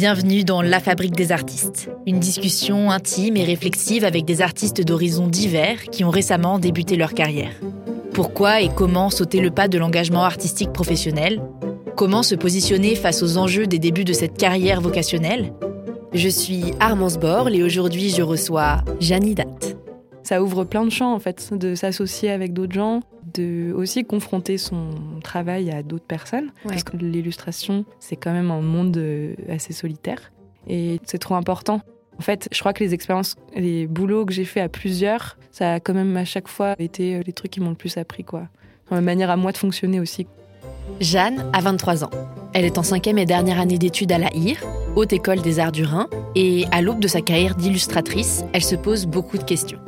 Bienvenue dans La Fabrique des artistes, une discussion intime et réflexive avec des artistes d'horizons divers qui ont récemment débuté leur carrière. Pourquoi et comment sauter le pas de l'engagement artistique professionnel? Comment se positionner face aux enjeux des débuts de cette carrière vocationnelle? Je suis Armance Borle et aujourd'hui je reçois Janie Date. Ça ouvre plein de champs en fait, de s'associer avec d'autres gens, de aussi confronter son travail à d'autres personnes. Parce que l'illustration, c'est quand même un monde euh, assez solitaire. Et c'est trop important. En fait, je crois que les expériences, les boulots que j'ai fait à plusieurs, ça a quand même à chaque fois été euh, les trucs qui m'ont le plus appris, quoi. Dans la manière à moi de fonctionner aussi. Jeanne a 23 ans. Elle est en cinquième et dernière année d'études à la HIR, Haute École des Arts du Rhin, et à l'aube de sa carrière d'illustratrice, elle se pose beaucoup de questions.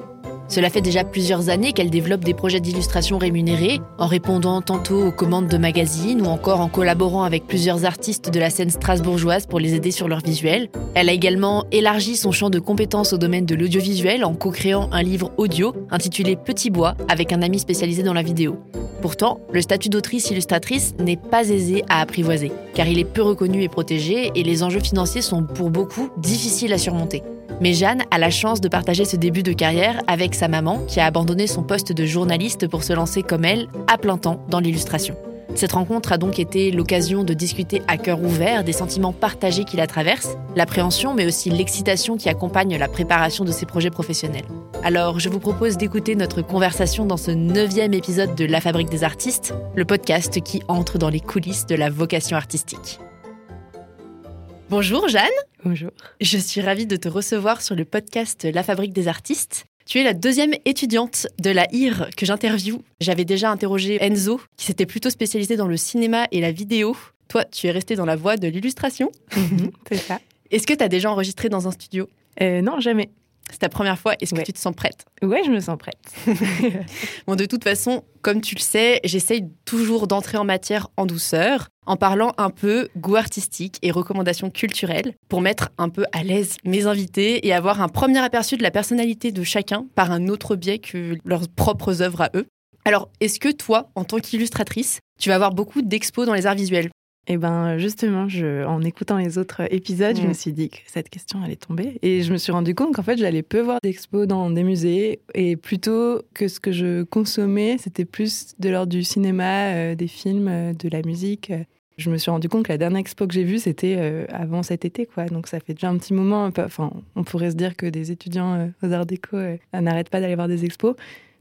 Cela fait déjà plusieurs années qu'elle développe des projets d'illustration rémunérés, en répondant tantôt aux commandes de magazines ou encore en collaborant avec plusieurs artistes de la scène strasbourgeoise pour les aider sur leur visuel. Elle a également élargi son champ de compétences au domaine de l'audiovisuel en co-créant un livre audio intitulé Petit Bois avec un ami spécialisé dans la vidéo. Pourtant, le statut d'autrice-illustratrice n'est pas aisé à apprivoiser, car il est peu reconnu et protégé et les enjeux financiers sont pour beaucoup difficiles à surmonter. Mais Jeanne a la chance de partager ce début de carrière avec sa maman qui a abandonné son poste de journaliste pour se lancer comme elle, à plein temps, dans l'illustration. Cette rencontre a donc été l'occasion de discuter à cœur ouvert des sentiments partagés qui la traversent, l'appréhension mais aussi l'excitation qui accompagne la préparation de ses projets professionnels. Alors je vous propose d'écouter notre conversation dans ce neuvième épisode de La Fabrique des artistes, le podcast qui entre dans les coulisses de la vocation artistique. Bonjour Jeanne. Bonjour. Je suis ravie de te recevoir sur le podcast La Fabrique des artistes. Tu es la deuxième étudiante de la IR que j'interviewe. J'avais déjà interrogé Enzo, qui s'était plutôt spécialisé dans le cinéma et la vidéo. Toi, tu es restée dans la voie de l'illustration. Mhm, c'est ça. Est-ce que tu as déjà enregistré dans un studio? Euh, Non, jamais. C'est ta première fois. Est-ce que tu te sens prête? Ouais, je me sens prête. bon, de toute façon, comme tu le sais, j'essaye toujours d'entrer en matière en douceur, en parlant un peu goût artistique et recommandations culturelles, pour mettre un peu à l'aise mes invités et avoir un premier aperçu de la personnalité de chacun par un autre biais que leurs propres œuvres à eux. Alors, est-ce que toi, en tant qu'illustratrice, tu vas avoir beaucoup d'expos dans les arts visuels? Eh ben justement, je, en écoutant les autres épisodes, je me suis dit que cette question allait tomber. Et je me suis rendu compte qu'en fait, j'allais peu voir d'expos dans des musées. Et plutôt que ce que je consommais, c'était plus de l'ordre du cinéma, euh, des films, euh, de la musique. Je me suis rendu compte que la dernière expo que j'ai vue, c'était euh, avant cet été. quoi. Donc ça fait déjà un petit moment. Enfin, on pourrait se dire que des étudiants aux arts déco n'arrêtent pas d'aller voir des expos.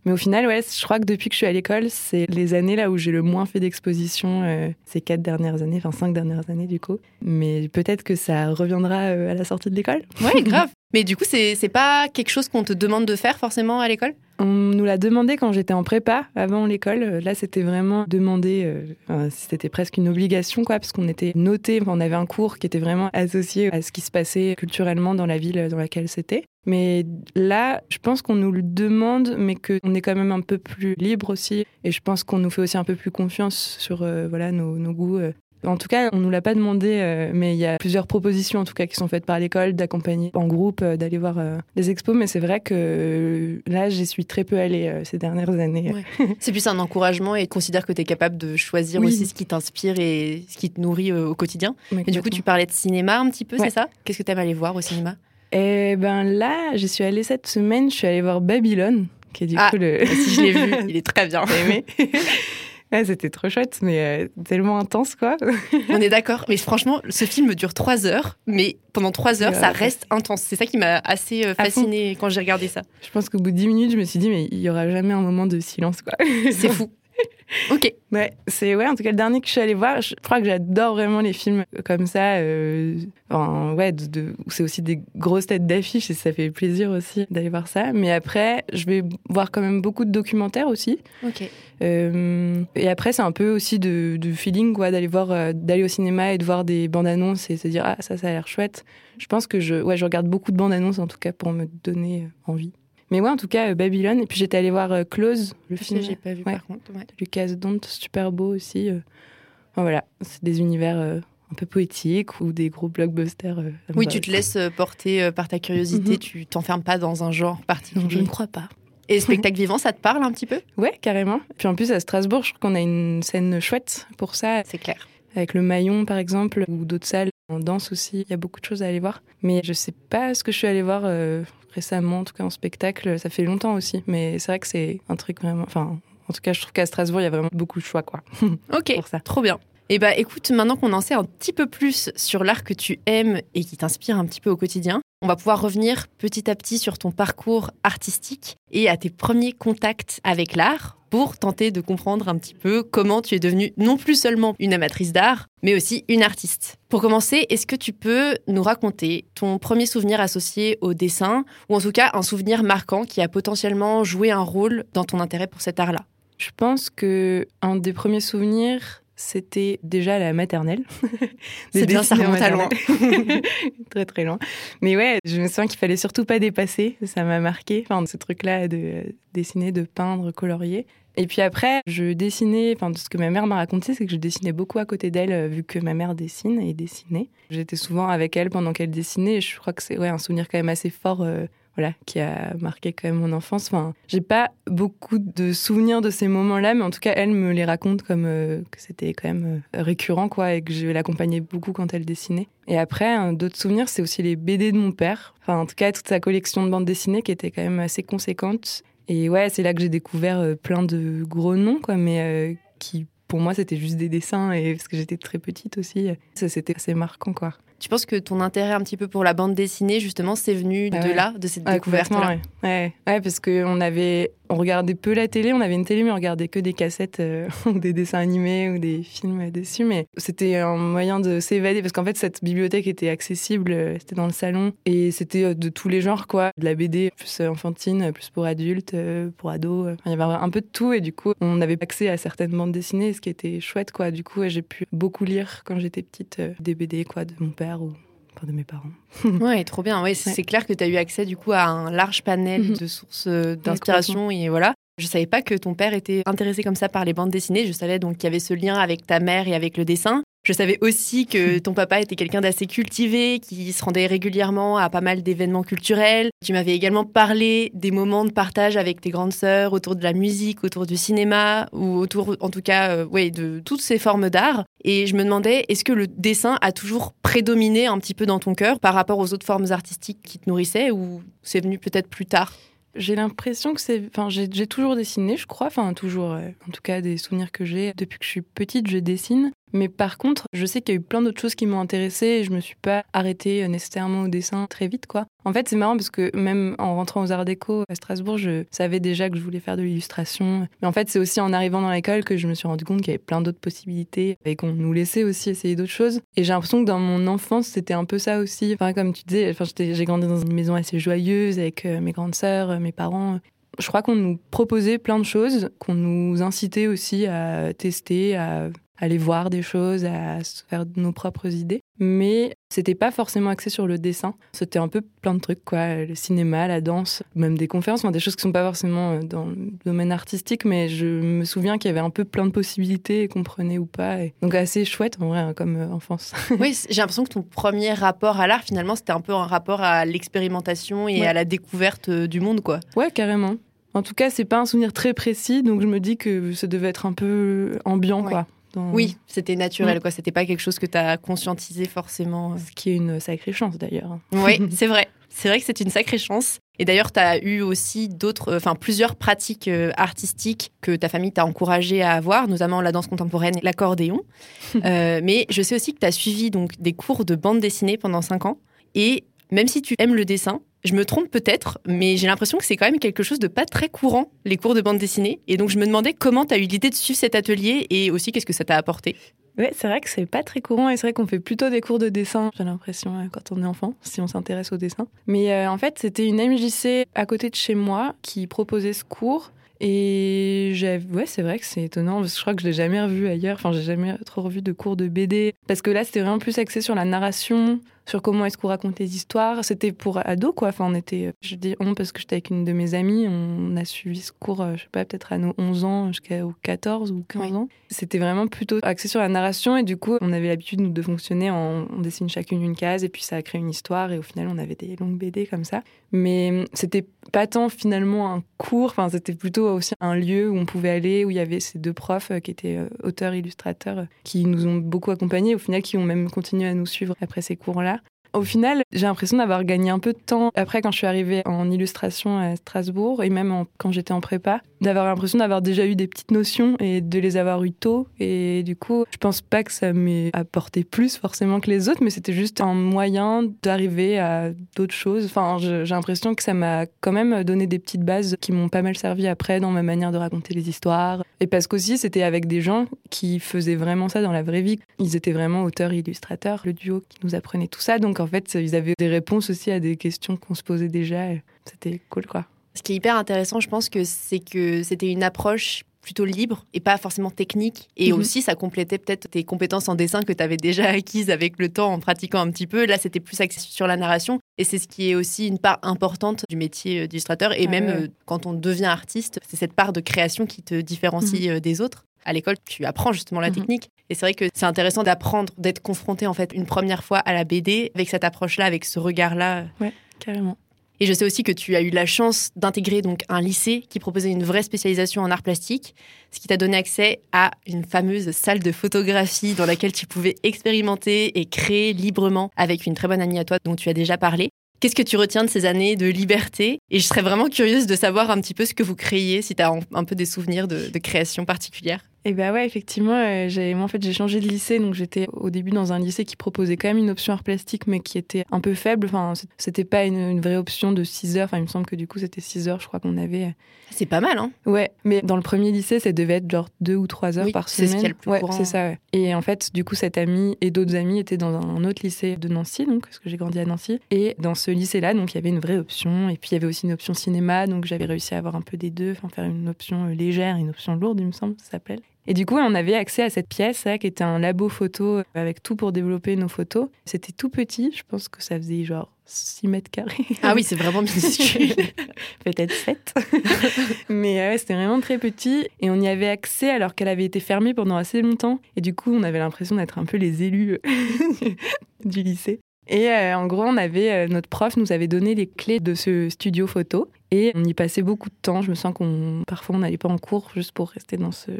Mais au final, ouais, je crois que depuis que je suis à l'école, c'est les années là où j'ai le moins fait d'exposition, euh, ces quatre dernières années, enfin cinq dernières années du coup. Mais peut-être que ça reviendra euh, à la sortie de l'école. Ouais, grave. Mais du coup, c'est pas quelque chose qu'on te demande de faire forcément à l'école? On nous l'a demandé quand j'étais en prépa, avant l'école. Là, c'était vraiment demandé, euh, c'était presque une obligation, quoi, parce qu'on était noté, on avait un cours qui était vraiment associé à ce qui se passait culturellement dans la ville dans laquelle c'était. Mais là, je pense qu'on nous le demande, mais qu'on est quand même un peu plus libre aussi. Et je pense qu'on nous fait aussi un peu plus confiance sur euh, voilà, nos goûts. Euh. En tout cas, on nous l'a pas demandé, euh, mais il y a plusieurs propositions en tout cas qui sont faites par l'école d'accompagner en groupe, d'aller voir des expos. Mais c'est vrai que là, j'y suis très peu allée ces dernières années. c'est plus un encouragement et considère que tu es capable de choisir aussi ce qui t'inspire et ce qui te nourrit au quotidien. et du coup, tu parlais de cinéma un petit peu, c'est ça? Qu'est-ce que tu aimes aller voir au cinéma? Eh ben là, j'y suis allée cette semaine, je suis allée voir Babylone, qui est du ah, coup le. si je l'ai vu, il est très bien. aimé. ouais, c'était trop chouette, mais euh, tellement intense, quoi. On est d'accord. Mais franchement, ce film dure trois heures, mais pendant trois heures, ça reste intense. C'est ça qui m'a assez euh, fascinée quand j'ai regardé ça. Je pense qu'au bout de dix minutes, je me suis dit, mais il y aura jamais un moment de silence, quoi. C'est fou. Ok. Ouais, c'est ouais. En tout cas, le dernier que je suis allée voir, je crois que j'adore vraiment les films comme ça. Euh, ouais, de, c'est aussi des grosses têtes d'affiches et ça fait plaisir aussi d'aller voir ça. Mais après, je vais voir quand même beaucoup de documentaires aussi. Ok. Euh, et après, c'est un peu aussi de, de feeling, quoi, d'aller voir, euh, d'aller au cinéma et de voir des bandes annonces et se dire ah ça, ça a l'air chouette. Je pense que je, ouais, je regarde beaucoup de bandes annonces en tout cas pour me donner envie. Mais ouais, en tout cas, euh, Babylone. Et puis j'étais allée voir euh, Close, le film. j'ai pas vu par contre. Ouais. Lucas Dont, super beau aussi. Euh. Enfin, voilà, c'est des univers un peu poétiques ou des gros blockbusters. oui, tu te laisses porter par ta curiosité, mhm. tu t'enfermes pas dans un genre particulier. je ne crois pas. Et le spectacle vivant, ça te parle un petit peu? Ouais, carrément. Puis en plus, à Strasbourg, je trouve qu'on a une scène chouette pour ça. C'est clair. Avec le Maillon, par exemple, ou d'autres salles En danse aussi, il y a beaucoup de choses à aller voir. Mais je sais pas ce que je suis allée voir euh, récemment, en tout cas en spectacle. Ça fait longtemps aussi, mais c'est vrai que c'est un truc vraiment. Enfin, en tout cas, je trouve qu'à Strasbourg, il y a vraiment beaucoup de choix, quoi. Ok, Pour ça. trop bien. Et bah écoute, maintenant qu'on en sait un petit peu plus sur l'art que tu aimes et qui t'inspire un petit peu au quotidien, on va pouvoir revenir petit à petit sur ton parcours artistique et à tes premiers contacts avec l'art pour tenter de comprendre un petit peu comment tu es devenue non plus seulement une amatrice d'art, mais aussi une artiste. Pour commencer, est-ce que tu peux nous raconter ton premier souvenir associé au dessin, ou en tout cas un souvenir marquant qui a potentiellement joué un rôle dans ton intérêt pour cet art-là? Je pense que un des premiers souvenirs, c'était déjà la maternelle. C'est bien, ça remonte à loin. très très loin. Mais ouais, je me souviens qu'il fallait surtout pas dépasser. Ça m'a marqué. Enfin, ce truc-là de dessiner, de peindre, colorier. Et puis après, je dessinais, enfin, ce que ma mère m'a raconté, c'est que je dessinais beaucoup à côté d'elle, euh, vu que ma mère dessine et dessinait. J'étais souvent avec elle pendant qu'elle dessinait, et je crois que c'est ouais, un souvenir quand même assez fort, euh, voilà, qui a marqué quand même mon enfance. Enfin, j'ai pas beaucoup de souvenirs de ces moments-là, mais en tout cas, elle me les raconte comme euh, que c'était quand même récurrent, quoi, et que je l'accompagnais beaucoup quand elle dessinait. Et après, d'autres souvenirs, c'est aussi les BD de mon père. Enfin, en tout cas, toute sa collection de bandes dessinées qui était quand même assez conséquente. Et ouais, c'est là que j'ai découvert euh, plein de gros noms, quoi, mais euh, qui, pour moi, c'était juste des dessins, et parce que j'étais très petite aussi, ça c'était assez marquant, quoi. Tu penses que ton intérêt un petit peu pour la bande dessinée, justement, c'est venu Ah de ouais. là, de cette Ouais, découverte-là? complètement, ouais. ouais. Ouais, parce qu'on avait, on regardait peu la télé, on avait une télé, mais on regardait que des cassettes euh, ou des dessins animés ou des films dessus. Mais c'était un moyen de s'évader, parce qu'en fait, cette bibliothèque était accessible, euh, c'était dans le salon, et c'était euh, de tous les genres, quoi. De la BD plus enfantine, plus pour adultes, pour ados. il y avait un peu de tout, et du coup, on avait accès à certaines bandes dessinées, ce qui était chouette, quoi. Du coup, j'ai pu beaucoup lire quand j'étais petite des BD, quoi, de mon père ou enfin, de mes parents. Ouais, trop bien. Ouais, c'est Ouais. clair que tu as eu accès du coup à un large panel Mhm. de sources euh, d'inspiration et voilà. Je savais pas que ton père était intéressé comme ça par les bandes dessinées. Je savais donc qu'il y avait ce lien avec ta mère et avec le dessin. Je savais aussi que ton papa était quelqu'un d'assez cultivé, qui se rendait régulièrement à pas mal d'événements culturels. Tu m'avais également parlé des moments de partage avec tes grandes sœurs autour de la musique, autour du cinéma, ou autour, en tout cas, euh, ouais, de toutes ces formes d'art. Et je me demandais, est-ce que le dessin a toujours prédominé un petit peu dans ton cœur par rapport aux autres formes artistiques qui te nourrissaient, ou c'est venu peut-être plus tard? J'ai l'impression que c'est. Enfin, j'ai toujours dessiné, je crois. Enfin, toujours. en tout cas, des souvenirs que j'ai. Depuis que je suis petite, je dessine. Mais par contre, je sais qu'il y a eu plein d'autres choses qui m'ont intéressée et je me suis pas arrêtée euh, nécessairement au dessin très vite, quoi. En fait, c'est marrant parce que même en rentrant aux Arts Déco à Strasbourg, je savais déjà que je voulais faire de l'illustration. Mais en fait, c'est aussi en arrivant dans l'école que je me suis rendu compte qu'il y avait plein d'autres possibilités et qu'on nous laissait aussi essayer d'autres choses. Et j'ai l'impression que dans mon enfance, c'était un peu ça aussi. Enfin, comme tu disais, j'ai grandi dans une maison assez joyeuse avec euh, mes grandes sœurs, euh, mes parents. Je crois qu'on nous proposait plein de choses, qu'on nous incitait aussi à tester, à aller voir des choses, à se faire nos propres idées. Mais c'était pas forcément axé sur le dessin. C'était un peu plein de trucs, quoi. Le cinéma, la danse, même des conférences, enfin, des choses qui sont pas forcément euh, dans le domaine artistique, mais je me souviens qu'il y avait un peu plein de possibilités, qu'on prenait ou pas. Et Donc assez chouette, en vrai, hein, comme euh, enfance. Oui, j'ai l'impression que ton premier rapport à l'art, finalement, c'était un peu un rapport à l'expérimentation et Ouais. à la découverte euh, du monde, quoi. Ouais, carrément. En tout cas, c'est pas un souvenir très précis, donc je me dis que ça devait être un peu ambiant, Ouais. quoi. Dans- Oui, c'était naturel, Ouais. quoi. C'était pas quelque chose que tu as conscientisé forcément. Ce qui est une sacrée chance, d'ailleurs. Oui, c'est vrai. C'est vrai que c'est une sacrée chance. Et d'ailleurs, tu as eu aussi d'autres, euh, enfin plusieurs pratiques euh, artistiques que ta famille t'a encouragé à avoir, notamment la danse contemporaine et l'accordéon. Euh, mais je sais aussi que tu as suivi donc des cours de bande dessinée pendant cinq ans. Et même si tu aimes le dessin, je me trompe peut-être, mais j'ai l'impression que c'est quand même quelque chose de pas très courant, les cours de bande dessinée. Et donc je me demandais comment tu as eu l'idée de suivre cet atelier et aussi qu'est-ce que ça t'a apporté? Ouais, c'est vrai que c'est pas très courant et c'est vrai qu'on fait plutôt des cours de dessin, j'ai l'impression, euh, quand on est enfant, si on s'intéresse au dessin. Mais euh, en fait, c'était une MJC à côté de chez moi qui proposait ce cours. Et ouais, c'est vrai que c'est étonnant parce que je crois que je l'ai jamais revu ailleurs. Enfin, j'ai jamais trop revu de cours de BD parce que là, c'était vraiment plus axé sur la narration. Sur comment est-ce qu'on raconte les histoires. C'était pour ados, quoi. Enfin, on était, je dis on parce que j'étais avec une de mes amies, on a suivi ce cours, je sais pas, peut-être à nos 11 ans jusqu'à 14 ou 15 ans. C'était vraiment plutôt axé sur la narration et du coup, on avait l'habitude, nous, de fonctionner en, on dessine chacune une case et puis ça a créé une histoire et au final, on avait des longues BD comme ça. Mais c'était pas tant finalement un cours, enfin, c'était plutôt aussi un lieu où on pouvait aller, où il y avait ces deux profs qui étaient auteurs, illustrateurs, qui nous ont beaucoup accompagnés, au final, qui ont même continué à nous suivre après ces cours-là. Au final, j'ai l'impression d'avoir gagné un peu de temps après quand je suis arrivée en illustration à Strasbourg et même quand j'étais en prépa, d'avoir l'impression d'avoir déjà eu des petites notions et de les avoir eues tôt. Et du coup, je pense pas que ça m'ait apporté plus forcément que les autres, mais c'était juste un moyen d'arriver à d'autres choses. Enfin, j'ai l'impression que ça m'a quand même donné des petites bases qui m'ont pas mal servi après dans ma manière de raconter les histoires. Et parce qu'aussi, c'était avec des gens qui faisaient vraiment ça dans la vraie vie. Ils étaient vraiment auteurs et illustrateurs, le duo qui nous apprenait tout ça. Donc en fait, ils avaient des réponses aussi à des questions qu'on se posait déjà. C'était cool, quoi. Ce qui est hyper intéressant, je pense que c'est que c'était une approche plutôt libre et pas forcément technique. Et mhm. aussi, ça complétait peut-être tes compétences en dessin que tu avais déjà acquises avec le temps en pratiquant un petit peu. Là, c'était plus axé sur la narration. Et c'est ce qui est aussi une part importante du métier d'illustrateur. Et ah même euh, quand on devient artiste, c'est cette part de création qui te différencie mhm. euh, des autres. À l'école, tu apprends justement la mhm. technique. Et c'est vrai que c'est intéressant d'apprendre, d'être confronté en fait une première fois à la BD avec cette approche-là, avec ce regard-là. Ouais, carrément. Et je sais aussi que tu as eu la chance d'intégrer donc un lycée qui proposait une vraie spécialisation en art plastique, ce qui t'a donné accès à une fameuse salle de photographie dans laquelle tu pouvais expérimenter et créer librement avec une très bonne amie à toi dont tu as déjà parlé. Qu'est-ce que tu retiens de ces années de liberté? Et je serais vraiment curieuse de savoir un petit peu ce que vous créiez, si tu as un peu des souvenirs de, de création particulière. Et bah ouais, effectivement, euh, j'ai, moi en fait j'ai changé de lycée, donc j'étais au début dans un lycée qui proposait quand même une option art plastique, mais qui était un peu faible. Enfin, c'était pas une, vraie option de 6 heures. Enfin, il me semble que du coup c'était 6 heures, je crois qu'on avait. C'est pas mal, hein Ouais, mais dans le premier lycée, ça devait être genre 2 ou 3 heures par semaine. C'est ce qui est le plus ouais, c'est ça. Ouais. Et en fait, du coup, cette amie et d'autres amis étaient dans un autre lycée de Nancy, donc parce que j'ai grandi à Nancy. Et dans ce lycée-là, donc il y avait une vraie option, et puis il y avait aussi une option cinéma, donc j'avais réussi à avoir un peu des deux, enfin faire une option euh, légère, une option lourde, il me semble, ça s'appelle. Et du coup, on avait accès à cette pièce qui était un labo photo euh, avec tout pour développer nos photos. C'était tout petit, je pense que ça faisait genre 6 mètres carrés. Ah oui, c'est vraiment minuscule. Peut-être 7. Mais ouais, c'était vraiment très petit. Et on y avait accès alors qu'elle avait été fermée pendant assez longtemps. Et du coup, on avait l'impression d'être un peu les élus du lycée. Et euh, en gros, on avait euh, notre prof nous avait donné les clés de ce studio photo et on y passait beaucoup de temps. Je me sens qu'on parfois on n'allait pas en cours juste pour rester dans ce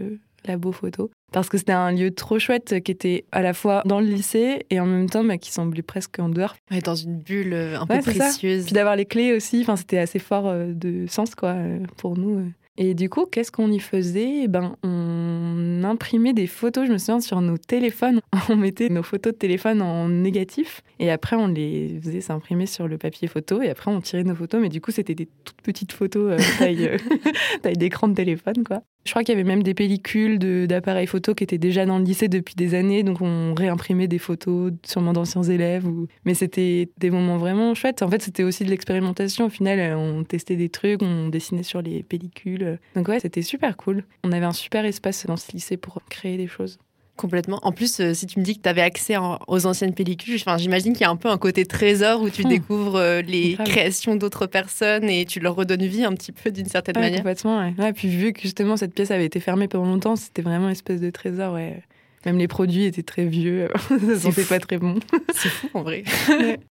labo photo. Parce que c'était un lieu trop chouette qui était à la fois dans le lycée et en même temps bah, qui semblait presque en dehors. Ouais, dans une bulle euh, un peu précieuse. Puis d'avoir les clés aussi, enfin, c'était assez fort euh, de sens quoi, euh, pour nous. Et du coup, qu'est-ce qu'on y faisait? Eh ben, On imprimait des photos, je me souviens, sur nos téléphones. On mettait nos photos de téléphone en négatif et après on les faisait s'imprimer sur le papier photo et après on tirait nos photos. Mais du coup, c'était des toutes petites photos taille, taille d'écran de téléphone. quoi. Je crois qu'il y avait même des pellicules d'appareils photo qui étaient déjà dans le lycée depuis des années, donc on réimprimait des photos sûrement d'anciens élèves. Mais c'était des moments vraiment chouettes. En fait, c'était aussi de l'expérimentation. Au final, on testait des trucs, on dessinait sur les pellicules. Donc ouais, c'était super cool. On avait un super espace dans ce lycée pour créer des choses. Complètement. En plus, euh, si tu me dis que tu avais accès aux anciennes pellicules, j'imagine qu'il y a un peu un côté trésor où tu hmm. découvres euh, les créations d'autres personnes et tu leur redonnes vie un petit peu d'une certaine manière. Complètement, ouais. ouais. Puis vu que justement cette pièce avait été fermée pendant longtemps, c'était vraiment une espèce de trésor, ouais. Même les produits étaient très vieux, ça sentait pas très bon. C'est fou en vrai.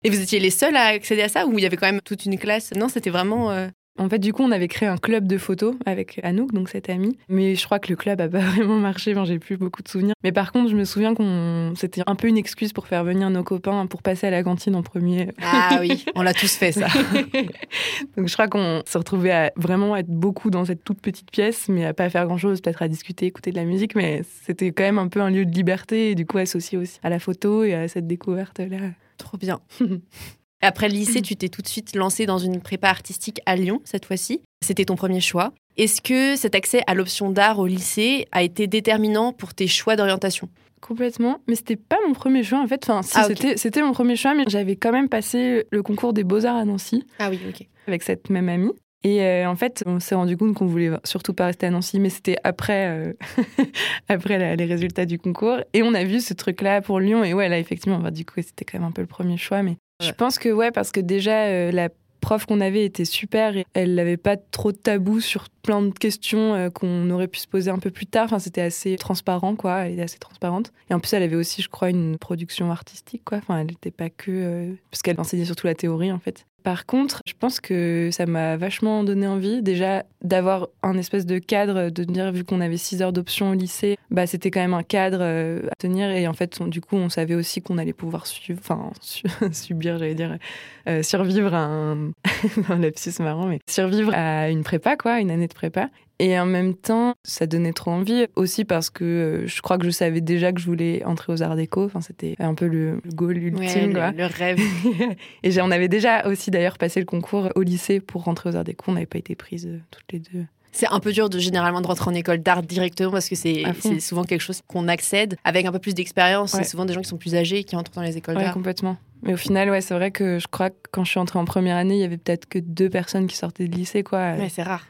Et vous étiez les seuls à accéder à ça ou il y avait quand même toute une classe? Non, c'était vraiment. Euh, en fait, du coup, on avait créé un club de photos avec Anouk, donc cette amie. Mais je crois que le club a pas vraiment marché. j'ai plus beaucoup de souvenirs. Mais par contre, je me souviens qu'on c'était un peu une excuse pour faire venir nos copains pour passer à la cantine en premier. Ah oui, on l'a tous fait ça. donc je crois qu'on se retrouvait à vraiment être beaucoup dans cette toute petite pièce, mais à pas faire grand chose, peut-être à discuter, écouter de la musique. Mais c'était quand même un peu un lieu de liberté et du coup associé aussi à la photo et à cette découverte là. Trop bien. Après le lycée, tu t'es tout de suite lancé dans une prépa artistique à Lyon, cette fois-ci. C'était ton premier choix. Est-ce que cet accès à l'option d'art au lycée a été déterminant pour tes choix d'orientation? Complètement, mais c'était pas mon premier choix en fait. Enfin, ah, c'était mon premier choix, mais j'avais quand même passé le concours des beaux-arts à Nancy. Ah oui, ok. Avec cette même amie. Et euh, en fait, on s'est rendu compte qu'on voulait surtout pas rester à Nancy, mais c'était après, euh, après les résultats du concours. Et on a vu ce truc-là pour Lyon. Et ouais, là, effectivement, bah, du coup, c'était quand même un peu le premier choix. Mais je pense que ouais, parce que déjà, euh, la prof qu'on avait était super et elle n'avait pas trop de tabou sur plein de questions qu'on aurait pu se poser un peu plus tard. Enfin, c'était assez transparent, quoi. Elle était assez transparente. Et en plus, elle avait aussi, je crois, une production artistique, quoi. Enfin, elle n'était pas que... parce qu'elle enseignait surtout la théorie, en fait. Par contre, je pense que ça m'a vachement donné envie déjà d'avoir un espèce de cadre, de dire vu qu'on avait six heures d'options au lycée, bah c'était quand même un cadre euh, à tenir et en fait du coup on savait aussi qu'on allait pouvoir suivre, enfin subir, j'allais dire euh, survivre à un, un lapsus marrant, mais survivre à une prépa quoi, une année de prépa. Et en même temps, ça donnait trop envie aussi parce que euh, je crois que je savais déjà que je voulais entrer aux Arts Déco. Enfin, c'était un peu le, goal ultime, le, rêve. et on avait déjà aussi d'ailleurs passé le concours au lycée pour rentrer aux Arts Déco. On n'avait pas été prises euh, toutes les deux. C'est un peu dur de généralement de rentrer en école d'art directement parce que c'est souvent quelque chose qu'on accède avec un peu plus d'expérience. C'est souvent des gens qui sont plus âgés qui entrent dans les écoles d'art. complètement. Mais au final, ouais, c'est vrai que je crois que quand je suis entrée en première année, il y avait peut-être que deux personnes qui sortaient de lycée, quoi. Ouais, c'est rare.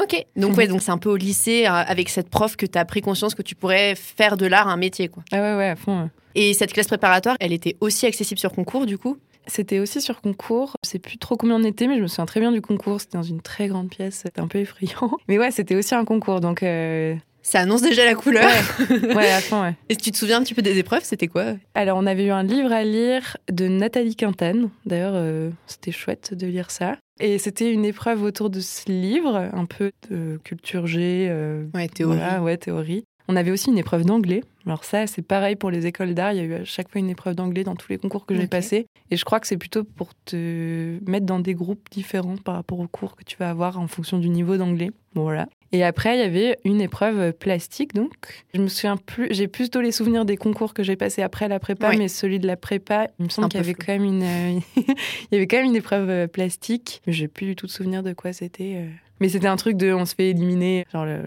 Ok, donc ouais, donc c'est un peu au lycée euh, avec cette prof que tu as pris conscience que tu pourrais faire de l'art un métier, quoi. Ah ouais, ouais, à fond. Et cette classe préparatoire, elle était aussi accessible sur concours, du coup? C'était aussi sur concours. Je sais plus trop combien on était, mais je me souviens très bien du concours. C'était dans une très grande pièce. C'était un peu effrayant. Mais ouais, c'était aussi un concours. Donc. Euh, Ça annonce déjà la couleur. Ouais, à fond, ouais. Et tu te souviens un petit peu des épreuves C'était quoi? Alors, on avait eu un livre à lire de Nathalie Quintane. D'ailleurs, euh, c'était chouette de lire ça. Et c'était une épreuve autour de ce livre, un peu de culture G. Euh, ouais, théorie. ouais, théorie. On avait aussi une épreuve d'anglais. Alors ça, c'est pareil pour les écoles d'art. Il y a eu à chaque fois une épreuve d'anglais dans tous les concours que j'ai passés. Et je crois que c'est plutôt pour te mettre dans des groupes différents par rapport aux cours que tu vas avoir en fonction du niveau d'anglais. Bon, voilà. Et après, il y avait une épreuve plastique, donc je me souviens plus. J'ai plutôt les souvenirs des concours que j'ai passés après la prépa, mais celui de la prépa, il me semble qu'il y avait quand même une, euh, il y avait quand même une épreuve euh, plastique. J'ai plus du tout de souvenir de quoi c'était. Euh. Mais c'était un truc de, on se fait éliminer, genre le,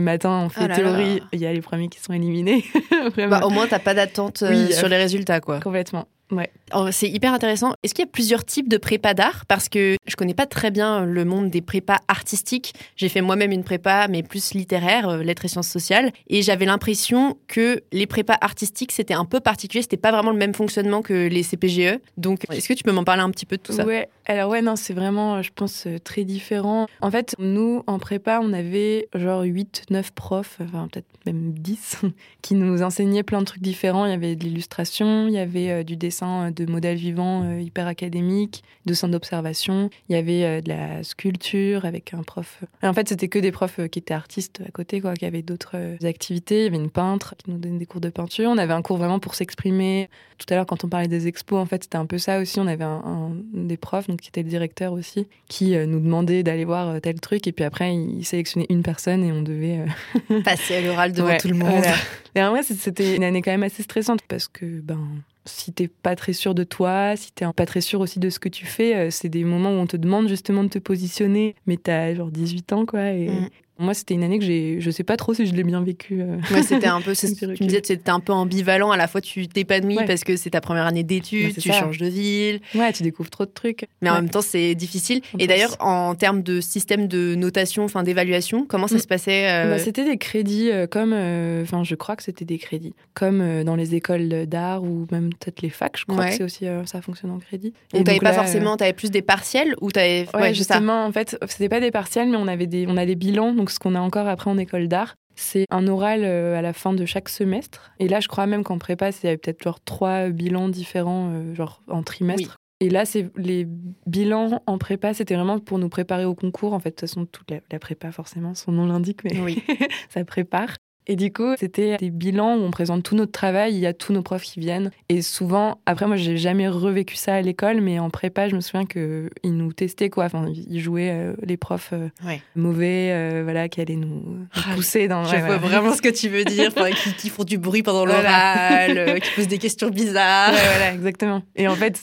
matin, on fait ah théorie, il y a les premiers qui sont éliminés. bah, au moins, t'as pas d'attente sur les résultats, quoi. Complètement. Ouais. Oh, c'est hyper intéressant. Est-ce qu'il y a plusieurs types de prépa d'art? Parce que je connais pas très bien le monde des prépas artistiques. J'ai fait moi-même une prépa, mais plus littéraire, euh, lettres et sciences sociales. Et j'avais l'impression que les prépas artistiques, c'était un peu particulier. C'était pas vraiment le même fonctionnement que les CPGE. Donc, est-ce que tu peux m'en parler un petit peu de tout ça? Ouais. Alors ouais, non, c'est vraiment, je pense, euh, très différent. En fait, nous, en prépa, on avait genre 8, 9 profs, enfin peut-être même 10, qui nous enseignaient plein de trucs différents. Il y avait de l'illustration, il y avait euh, du dessin de modèles vivants euh, hyper académiques, de centres d'observation. Il y avait euh, de la sculpture avec un prof. Et en fait, c'était que des profs euh, qui étaient artistes à côté, quoi, qui avaient d'autres activités. Il y avait une peintre qui nous donnait des cours de peinture. On avait un cours vraiment pour s'exprimer. Tout à l'heure, quand on parlait des expos, en fait, c'était un peu ça aussi. On avait un, des profs, donc qui était le directeur aussi, qui nous demandait d'aller voir tel truc. Et puis après, il sélectionnait une personne et on devait passer à l'oral devant tout le monde. Et en vrai, c'était une année quand même assez stressante parce que ben si t'es pas très sûr de toi, si t'es pas très sûr aussi de ce que tu fais, euh, c'est des moments où on te demande justement de te positionner, mais t'as genre 18 ans quoi, mm. Moi, c'était une année que j'ai, je sais pas trop si je l'ai bien vécu. Euh. c'était un peu, tu me disais, c'était un peu ambivalent. À la fois, tu t'épanouis parce que c'est ta première année d'études, tu changes de ville. Ouais, tu découvres trop de trucs. Mais en même temps, c'est difficile. Et d'ailleurs, en termes de système de notation, enfin d'évaluation, comment ça mm. se passait euh? bah, C'était des crédits, euh, comme, enfin, je crois que c'était des crédits, comme dans les écoles d'art ou même peut-être les facs. Je crois que c'est aussi ça fonctionne en crédit. Donc, t'avais pas forcément, t'avais plus des partiels ou t'avais. Ouais, justement, en fait, c'était pas des partiels, mais on avait des, on a des bilans. Donc, ce qu'on a encore après en école d'art, c'est un oral euh, à la fin de chaque semestre. Et là, je crois même qu'en prépa, il y avait peut-être genre trois bilans différents, euh, genre en trimestre. Et là, c'est les bilans en prépa, c'était vraiment pour nous préparer au concours. En fait, de toute façon, toute la, la prépa, forcément, son nom l'indique, mais oui. ça prépare. Et du coup, c'était des bilans où on présente tout notre travail, il y a tous nos profs qui viennent. Et souvent, après, moi, j'ai jamais revécu ça à l'école, mais en prépa, je me souviens qu'ils nous testaient, quoi. Enfin, ils jouaient euh, les profs euh, mauvais, euh, voilà, qui allaient nous, ah, pousser dans. Je vois vraiment ce que tu veux dire, qui, font du bruit pendant l'oral, qui posent des questions bizarres. voilà, exactement. Et en fait,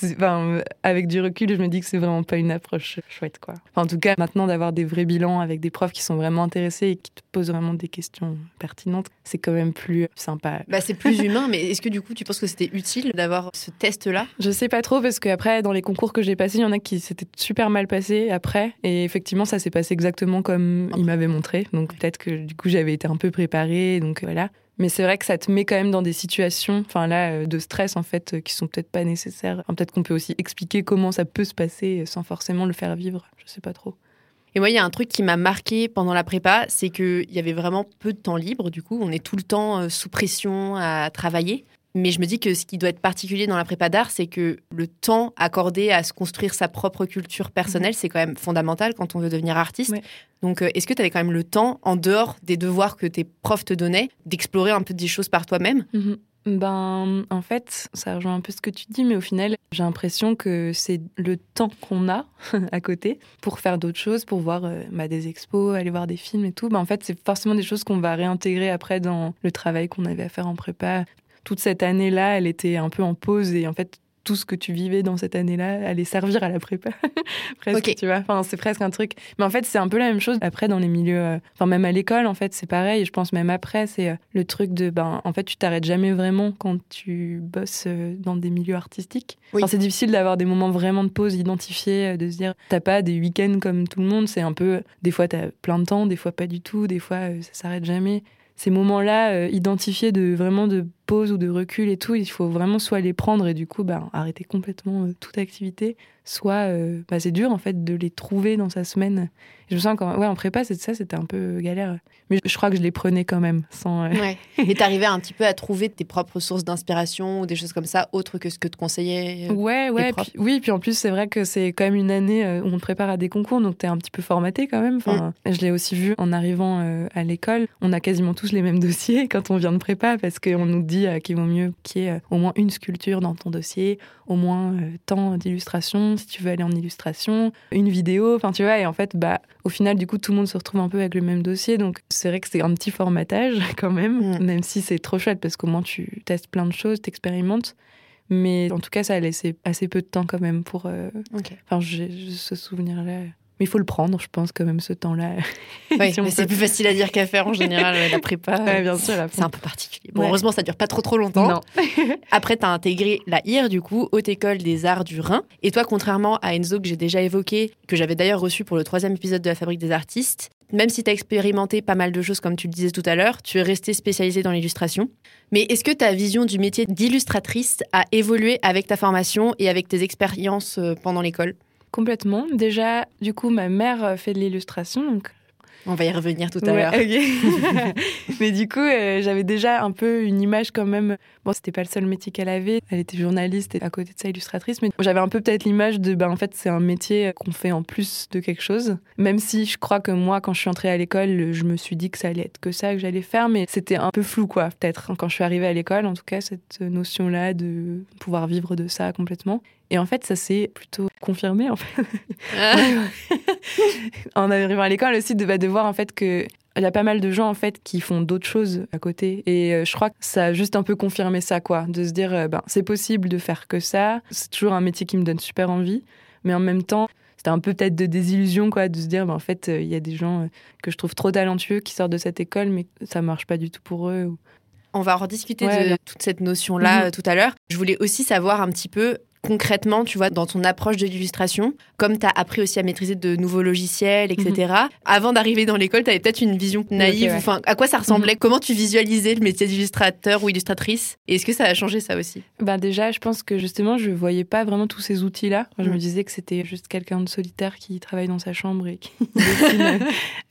avec du recul, je me dis que c'est vraiment pas une approche chouette, quoi. en tout cas, maintenant, d'avoir des vrais bilans avec des profs qui sont vraiment intéressés et qui te posent vraiment des questions pertinentes c'est quand même plus sympa. Bah, c'est plus humain, mais est-ce que du coup, tu penses que c'était utile d'avoir ce test-là? Je sais pas trop, parce qu'après, dans les concours que j'ai passés, il y en a qui s'étaient super mal passés après. Et effectivement, ça s'est passé exactement comme il m'avait montré. Donc peut-être que du coup, j'avais été un peu préparée. Donc voilà. Mais c'est vrai que ça te met quand même dans des situations, enfin là, euh, de stress en fait, euh, qui sont peut-être pas nécessaires. peut-être qu'on peut aussi expliquer comment ça peut se passer sans forcément le faire vivre. Je sais pas trop. Et moi, il y a un truc qui m'a marqué pendant la prépa, c'est qu'il y avait vraiment peu de temps libre. Du coup, on est tout le temps euh, sous pression à travailler. Mais je me dis que ce qui doit être particulier dans la prépa d'art, c'est que le temps accordé à se construire sa propre culture personnelle, c'est quand même fondamental quand on veut devenir artiste. Donc, euh, est-ce que tu avais quand même le temps, en dehors des devoirs que tes profs te donnaient, d'explorer un peu des choses par toi-même? Mhm. Ben, en fait, ça rejoint un peu ce que tu dis, mais au final, j'ai l'impression que c'est le temps qu'on a à côté pour faire d'autres choses, pour voir euh, bah, des expos, aller voir des films et tout. Ben, en fait, c'est forcément des choses qu'on va réintégrer après dans le travail qu'on avait à faire en prépa. Toute cette année-là, elle était un peu en pause et en fait, tout ce que tu vivais dans cette année-là allait servir à la prépa. presque, tu vois. Enfin, c'est presque un truc. Mais en fait, c'est un peu la même chose après dans les milieux. Euh, enfin, même à l'école, en fait, c'est pareil. Je pense même après, c'est euh, le truc de. Ben, en fait, tu t'arrêtes jamais vraiment quand tu bosses euh, dans des milieux artistiques. c'est difficile d'avoir des moments vraiment de pause identifiés, de se dire, t'as pas des week-ends comme tout le monde. C'est un peu. Des fois, t'as plein de temps, des fois, pas du tout. Des fois, ça s'arrête jamais ces moments-là identifiés de vraiment de pause ou de recul et tout, il faut vraiment soit les prendre et du coup bah, arrêter complètement toute activité, soit euh, bah, c'est dur en fait de les trouver dans sa semaine. je me sens quand ouais en prépa c'est ça c'était un peu galère, mais je crois que je les prenais quand même sans. Euh, ouais. Et t'arrivais un petit peu à trouver tes propres sources d'inspiration ou des choses comme ça autres que ce que te conseillaient. Euh, ouais ouais puis, oui puis en plus c'est vrai que c'est quand même une année où on te prépare à des concours donc t'es un petit peu formaté quand même. Enfin mm. je l'ai aussi vu en arrivant à l'école, on a quasiment tous les mêmes dossiers quand on vient de prépa parce qu'on nous dit qu'il vaut mieux qu'il y ait au moins une sculpture dans ton dossier, au moins tant d'illustrations si tu veux aller en illustration, une vidéo, enfin tu vois, et en fait, bah, au final, du coup, tout le monde se retrouve un peu avec le même dossier, donc c'est vrai que c'est un petit formatage quand même, mm. même si c'est trop chouette parce qu'au moins tu testes plein de choses, t'expérimentes. Mais en tout cas, ça a laissé assez peu de temps quand même pour. Euh, enfin, j'ai ce souvenir-là. Mais il faut le prendre, je pense, quand même, ce temps-là. Oui, mais c'est plus facile à dire qu'à faire en général, la prépa. bien sûr. C'est un peu particulier. Bon, heureusement, ça dure pas trop trop longtemps. Non. Après, tu as intégré la IR, du coup, Haute École des Arts du Rhin. Et toi, contrairement à Enzo, que j'ai déjà évoqué, que j'avais d'ailleurs reçu pour le troisième épisode de La Fabrique des Artistes, même si tu as expérimenté pas mal de choses, comme tu le disais tout à l'heure, tu es resté spécialisé dans l'illustration. Mais est-ce que ta vision du métier d'illustratrice a évolué avec ta formation et avec tes expériences euh, pendant l'école? Complètement. Déjà, du coup, ma mère euh, fait de l'illustration, donc on va y revenir tout à l'heure. Mais du coup, euh, j'avais déjà un peu une image quand même. Bon, c'était pas le seul métier qu'elle avait. Elle était journaliste et à côté de ça illustratrice. Mais j'avais un peu peut-être l'image de, ben, en fait, c'est un métier qu'on fait en plus de quelque chose. Même si je crois que moi, quand je suis entrée à l'école, je me suis dit que ça allait être que ça que j'allais faire. Mais c'était un peu flou, quoi, peut-être. Quand je suis arrivée à l'école, en tout cas, cette notion-là de pouvoir vivre de ça complètement. Et en fait, ça s'est plutôt confirmé en fait. Ah. en arrivant à l'école aussi, de, bah, de voir en fait que il y a pas mal de gens en fait qui font d'autres choses à côté et euh, je crois que ça a juste un peu confirmé ça quoi, de se dire euh, ben c'est possible de faire que ça. C'est toujours un métier qui me donne super envie, mais en même temps c'était un peu peut-être de désillusion quoi, de se dire ben, en fait euh, il y a des gens que je trouve trop talentueux qui sortent de cette école mais ça marche pas du tout pour eux. On va rediscuter de toute cette notion-là mhm. tout à l'heure. Je voulais aussi savoir un petit peu concrètement, tu vois, dans ton approche de l'illustration, comme tu as appris aussi à maîtriser de nouveaux logiciels, etc., mhm. avant d'arriver dans l'école, tu avais peut-être une vision naïve. Enfin, à quoi ça ressemblait? Mhm. Comment tu visualisais le métier d'illustrateur ou illustratrice? Est-ce que ça a changé ça aussi? Bah Déjà, je pense que justement, je voyais pas vraiment tous ces outils-là. Je me mhm. disais que c'était juste quelqu'un de solitaire qui travaille dans sa chambre et qui dessine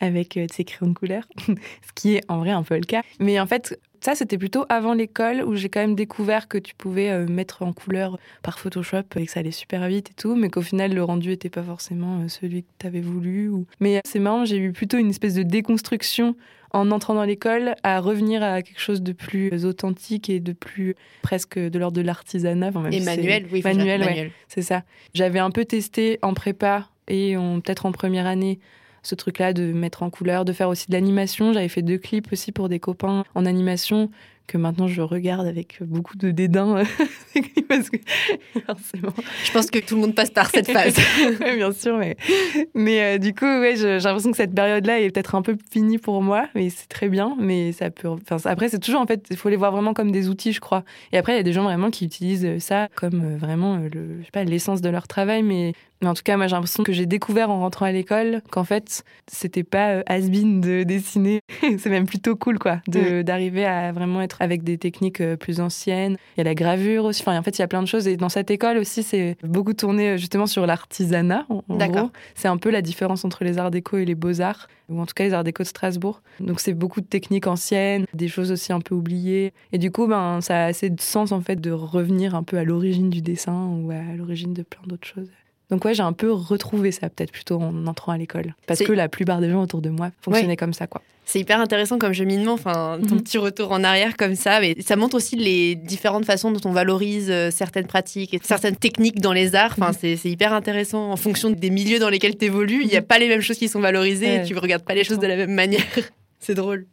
avec euh, ses crayons de couleur, ce qui est en vrai un peu le cas. Mais en fait, ça, c'était plutôt avant l'école où j'ai quand même découvert que tu pouvais euh, mettre en couleur par Photoshop et que ça allait super vite et tout, mais qu'au final, le rendu n'était pas forcément euh, celui que tu avais voulu. Ou... Mais c'est marrant, j'ai eu plutôt une espèce de déconstruction en entrant dans l'école à revenir à quelque chose de plus authentique et de plus presque de l'ordre de l'artisanat. et manuel, oui. Manuel, c'est ça. J'avais un peu testé en prépa et peut-être en première année ce truc-là de mettre en couleur, de faire aussi de l'animation. J'avais fait deux clips aussi pour des copains en animation que maintenant je regarde avec beaucoup de dédain parce que forcément. Je pense que tout le monde passe par cette phase. oui, bien sûr, mais mais euh, du coup, ouais, j'ai l'impression que cette période-là est peut-être un peu finie pour moi, mais c'est très bien. Mais ça peut. Enfin, après, c'est toujours en fait, il faut les voir vraiment comme des outils, je crois. Et après, il y a des gens vraiment qui utilisent ça comme euh, vraiment le, je sais pas, l'essence de leur travail, mais mais en tout cas, moi, j'ai l'impression que j'ai découvert en rentrant à l'école qu'en fait, c'était pas euh, has-been de dessiner. c'est même plutôt cool, quoi, d'arriver à vraiment être avec des techniques euh, plus anciennes. Il y a la gravure aussi. Enfin, en fait, il y a plein de choses. Et dans cette école aussi, c'est beaucoup tourné euh, justement sur l'artisanat. D'accord. C'est un peu la différence entre les arts déco et les beaux-arts, ou en tout cas les arts déco de Strasbourg. Donc, c'est beaucoup de techniques anciennes, des choses aussi un peu oubliées. Et du coup, ben, ça a assez de sens, en fait, de revenir un peu à l'origine du dessin ou à l'origine de plein d'autres choses. Donc ouais, j'ai un peu retrouvé ça peut-être plutôt en entrant à l'école. Parce que la plupart des gens autour de moi fonctionnaient comme ça, quoi. C'est hyper intéressant comme cheminement, enfin, ton mhm. petit retour en arrière comme ça. Mais ça montre aussi les différentes façons dont on valorise euh, certaines pratiques et certaines techniques dans les arts. Enfin, mhm. c'est hyper intéressant en fonction des milieux dans lesquels tu évolues. Il n'y a mhm. pas les mêmes choses qui sont valorisées et tu ne regardes pas les choses de la même manière. c'est drôle.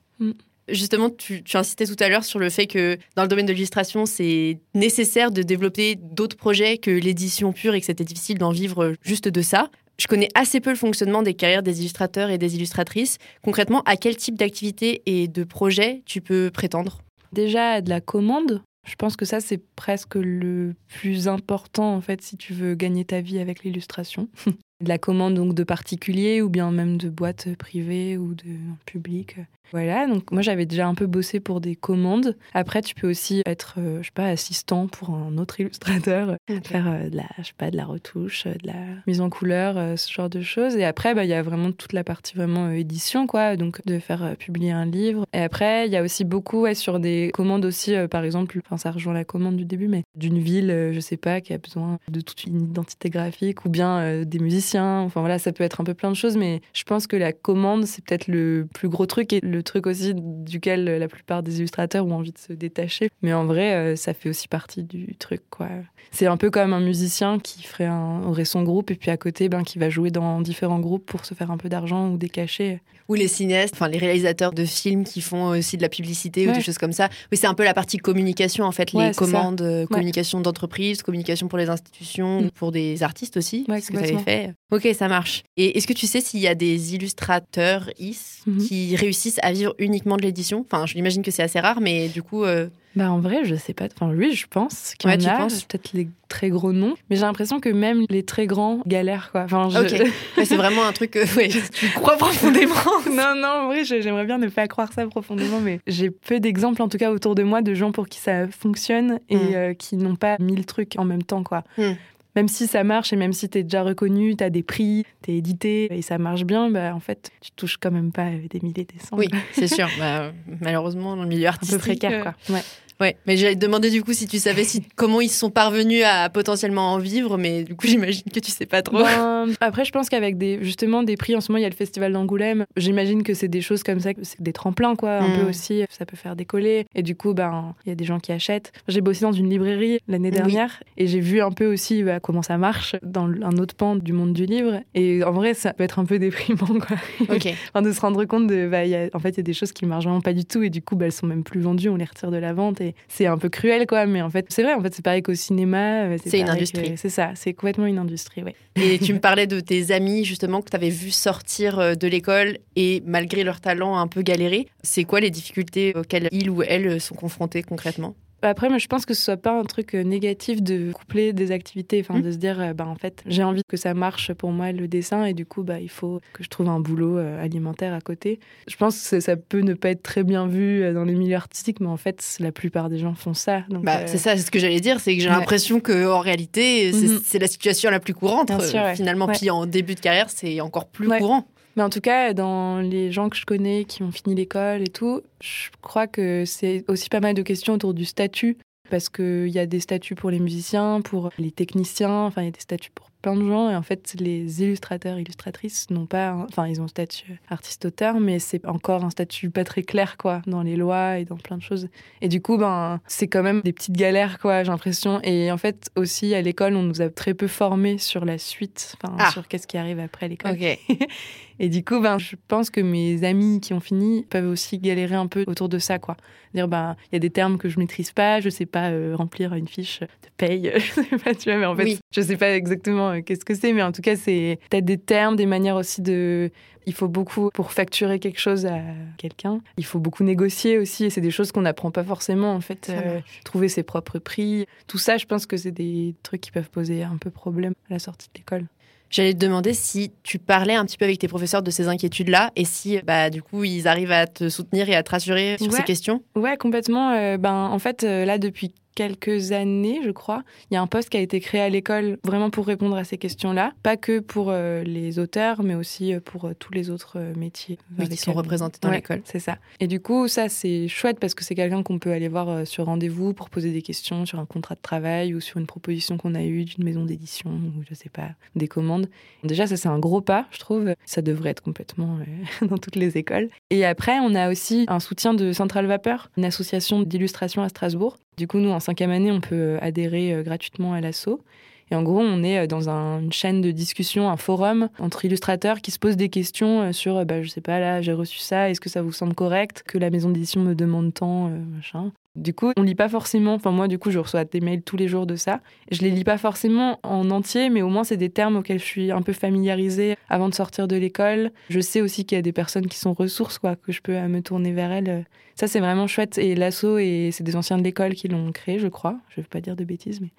Justement, tu, insistais tout à l'heure sur le fait que dans le domaine de l'illustration, c'est nécessaire de développer d'autres projets que l'édition pure et que c'était difficile d'en vivre juste de ça. Je connais assez peu le fonctionnement des carrières des illustrateurs et des illustratrices. Concrètement, à quel type d'activité et de projet tu peux prétendre? Déjà, de la commande. Je pense que ça, c'est presque le plus important, en fait, si tu veux gagner ta vie avec l'illustration. de la commande donc de particuliers ou bien même de boîtes privées ou de publics. Voilà, donc moi j'avais déjà un peu bossé pour des commandes. Après, tu peux aussi être, euh, je sais pas, assistant pour un autre illustrateur, faire euh, de la, je sais pas, de la retouche, euh, de la mise en couleur, ce genre de choses. Et après, bah, il y a vraiment toute la partie vraiment édition, quoi, donc de faire publier un livre. Et après, il y a aussi beaucoup ouais, sur des commandes aussi, par exemple, enfin ça rejoint la commande du début, mais d'une ville, je sais pas, qui a besoin de toute une identité graphique, ou bien des musiciens. Enfin voilà, ça peut être un peu plein de choses, mais je pense que la commande, c'est peut-être le plus gros truc et le truc aussi duquel la plupart des illustrateurs ont envie de se détacher. Mais en vrai, euh, ça fait aussi partie du truc, quoi. C'est un peu comme un musicien qui ferait un, aurait son groupe et puis à côté, ben, qui va jouer dans différents groupes pour se faire un peu d'argent ou des cachets. Ou les cinéastes, enfin les réalisateurs de films qui font aussi de la publicité ou des choses comme ça. Oui, c'est un peu la partie communication en fait, les commandes, euh, communication d'entreprise, communication pour les institutions, mm. pour des artistes aussi, ce que tu fait. Ok, ça marche. Et est-ce que tu sais s'il y a des illustrateurs IS mhm. qui réussissent à vivre uniquement de l'édition? Enfin, je l'imagine que c'est assez rare, mais du coup. Euh, bah en vrai, je sais pas. Enfin, lui, je pense qu'il y en a. Peut-être les très gros noms. Mais j'ai l'impression que même les très grands galèrent, quoi. Enfin, c'est vraiment un truc que ouais, tu crois profondément. non, non, en vrai, j'aimerais bien ne pas croire ça profondément. Mais j'ai peu d'exemples, en tout cas, autour de moi, de gens pour qui ça fonctionne et hmm. euh, qui n'ont pas mille trucs en même temps, quoi. Hmm même si ça marche et même si tu es déjà reconnu, tu as des prix, tu es édité et ça marche bien, bah, en fait, tu touches quand même pas des milliers, des cents. Oui, c'est sûr. Bah, malheureusement, dans le milieu artistique. Un peu précaire, quoi. Euh, ouais. Ouais, mais j'allais te demander du coup si tu savais si, comment ils sont parvenus à potentiellement en vivre, mais du coup j'imagine que tu sais pas trop. Ben, après, je pense qu'avec des justement des prix, en ce moment il y a le festival d'Angoulême. J'imagine que c'est des choses comme ça, c'est des tremplins quoi, un peu mm. aussi. Ça peut faire décoller et du coup ben il y a des gens qui achètent. J'ai bossé dans une librairie l'année dernière et j'ai vu un peu aussi bah, comment ça marche dans un autre pan du monde du livre. Et en vrai, ça peut être un peu déprimant quoi. Enfin, de se rendre compte de bah, y a, en fait il y a des choses qui marchent vraiment pas du tout et du coup bah, elles sont même plus vendues, on les retire de la vente c'est un peu cruel, quoi. Mais en fait, c'est vrai, en fait, c'est pareil qu'au cinéma. Euh, c'est une industrie. C'est ça, c'est complètement une industrie, ouais. Et tu me parlais de tes amis, justement, que tu avais vu sortir euh, de l'école et malgré leur talent un peu galéré. C'est quoi les difficultés auxquelles ils ou elles sont confrontés concrètement? Après, moi, je pense que ce soit pas un truc euh, négatif de coupler des activités, enfin, mmh. de se dire, bah, en fait, j'ai envie que ça marche pour moi le dessin et du coup, bah, il faut que je trouve un boulot euh, alimentaire à côté. Je pense que ça peut ne pas être très bien vu euh, dans les milieux artistiques, mais en fait, la plupart des gens font ça. bah, c'est ça, c'est ce que j'allais dire, c'est que j'ai l'impression que en réalité, mmh. c'est la situation la plus courante. Finalement, puis en début de carrière, c'est encore plus courant. Mais en tout cas, dans les gens que je connais qui ont fini l'école et tout, je crois que c'est aussi pas mal de questions autour du statut. Parce qu'il y a des statuts pour les musiciens, pour les techniciens, enfin, il y a des statuts pour plein de gens. Et en fait, les illustrateurs, illustratrices n'ont pas, enfin, ils ont statut artiste-auteur, mais c'est encore un statut pas très clair, quoi, dans les lois et dans plein de choses. Et du coup, ben, c'est quand même des petites galères, quoi, j'ai l'impression. Et en fait, aussi, à l'école, on nous a très peu formés sur la suite, enfin, ah. sur qu'est-ce qui arrive après l'école. Et du coup, ben, je pense que mes amis qui ont fini peuvent aussi galérer un peu autour de ça, quoi. Dire, ben, il y a des termes que je maîtrise pas, je sais pas euh, remplir une fiche de paye, je sais pas, tu vois, mais en fait, je sais pas exactement euh, qu'est-ce que c'est, mais en tout cas, c'est peut-être des termes, des manières aussi de. Il faut beaucoup pour facturer quelque chose à quelqu'un. Il faut beaucoup négocier aussi, et c'est des choses qu'on n'apprend pas forcément, en fait. Euh, trouver ses propres prix. Tout ça, je pense que c'est des trucs qui peuvent poser un peu problème à la sortie de l'école. J'allais te demander si tu parlais un petit peu avec tes professeurs de ces inquiétudes-là et si, bah, du coup, ils arrivent à te soutenir et à te rassurer sur ces questions? Ouais, complètement. Euh, ben, en fait, euh, là, depuis quelques années, je crois, il y a un poste qui a été créé à l'école vraiment pour répondre à ces questions-là. Pas que pour euh, les auteurs, mais aussi euh, pour euh, tous les autres métiers. qui sont représentés dans l'école. C'est ça. Et du coup, ça, c'est chouette parce que c'est quelqu'un qu'on peut aller voir sur rendez-vous pour poser des questions sur un contrat de travail ou sur une proposition qu'on a eue d'une maison d'édition ou je sais pas, des commandes. Déjà, ça, c'est un gros pas, je trouve. Ça devrait être complètement dans toutes les écoles. Et après, on a aussi un soutien de Central Vapeur, une association d'illustration à Strasbourg, du coup, nous, en cinquième année, on peut euh, adhérer euh, gratuitement à l'assaut. Et en gros, on est euh, dans une chaîne de discussion, un forum entre illustrateurs qui se posent des questions sur, bah, je sais pas, là, j'ai reçu ça, est-ce que ça vous semble correct que la maison d'édition me demande tant, machin. Du coup, on lit pas forcément. Enfin, moi, du coup, je reçois des mails tous les jours de ça. Je les lis pas forcément en entier, mais au moins, c'est des termes auxquels je suis un peu familiarisée avant de sortir de l'école. Je sais aussi qu'il y a des personnes qui sont ressources, quoi, que je peux me tourner vers elles. Ça, c'est vraiment chouette. Et l'assaut, et c'est des anciens de l'école qui l'ont créé, je crois. Je veux pas dire de bêtises, mais,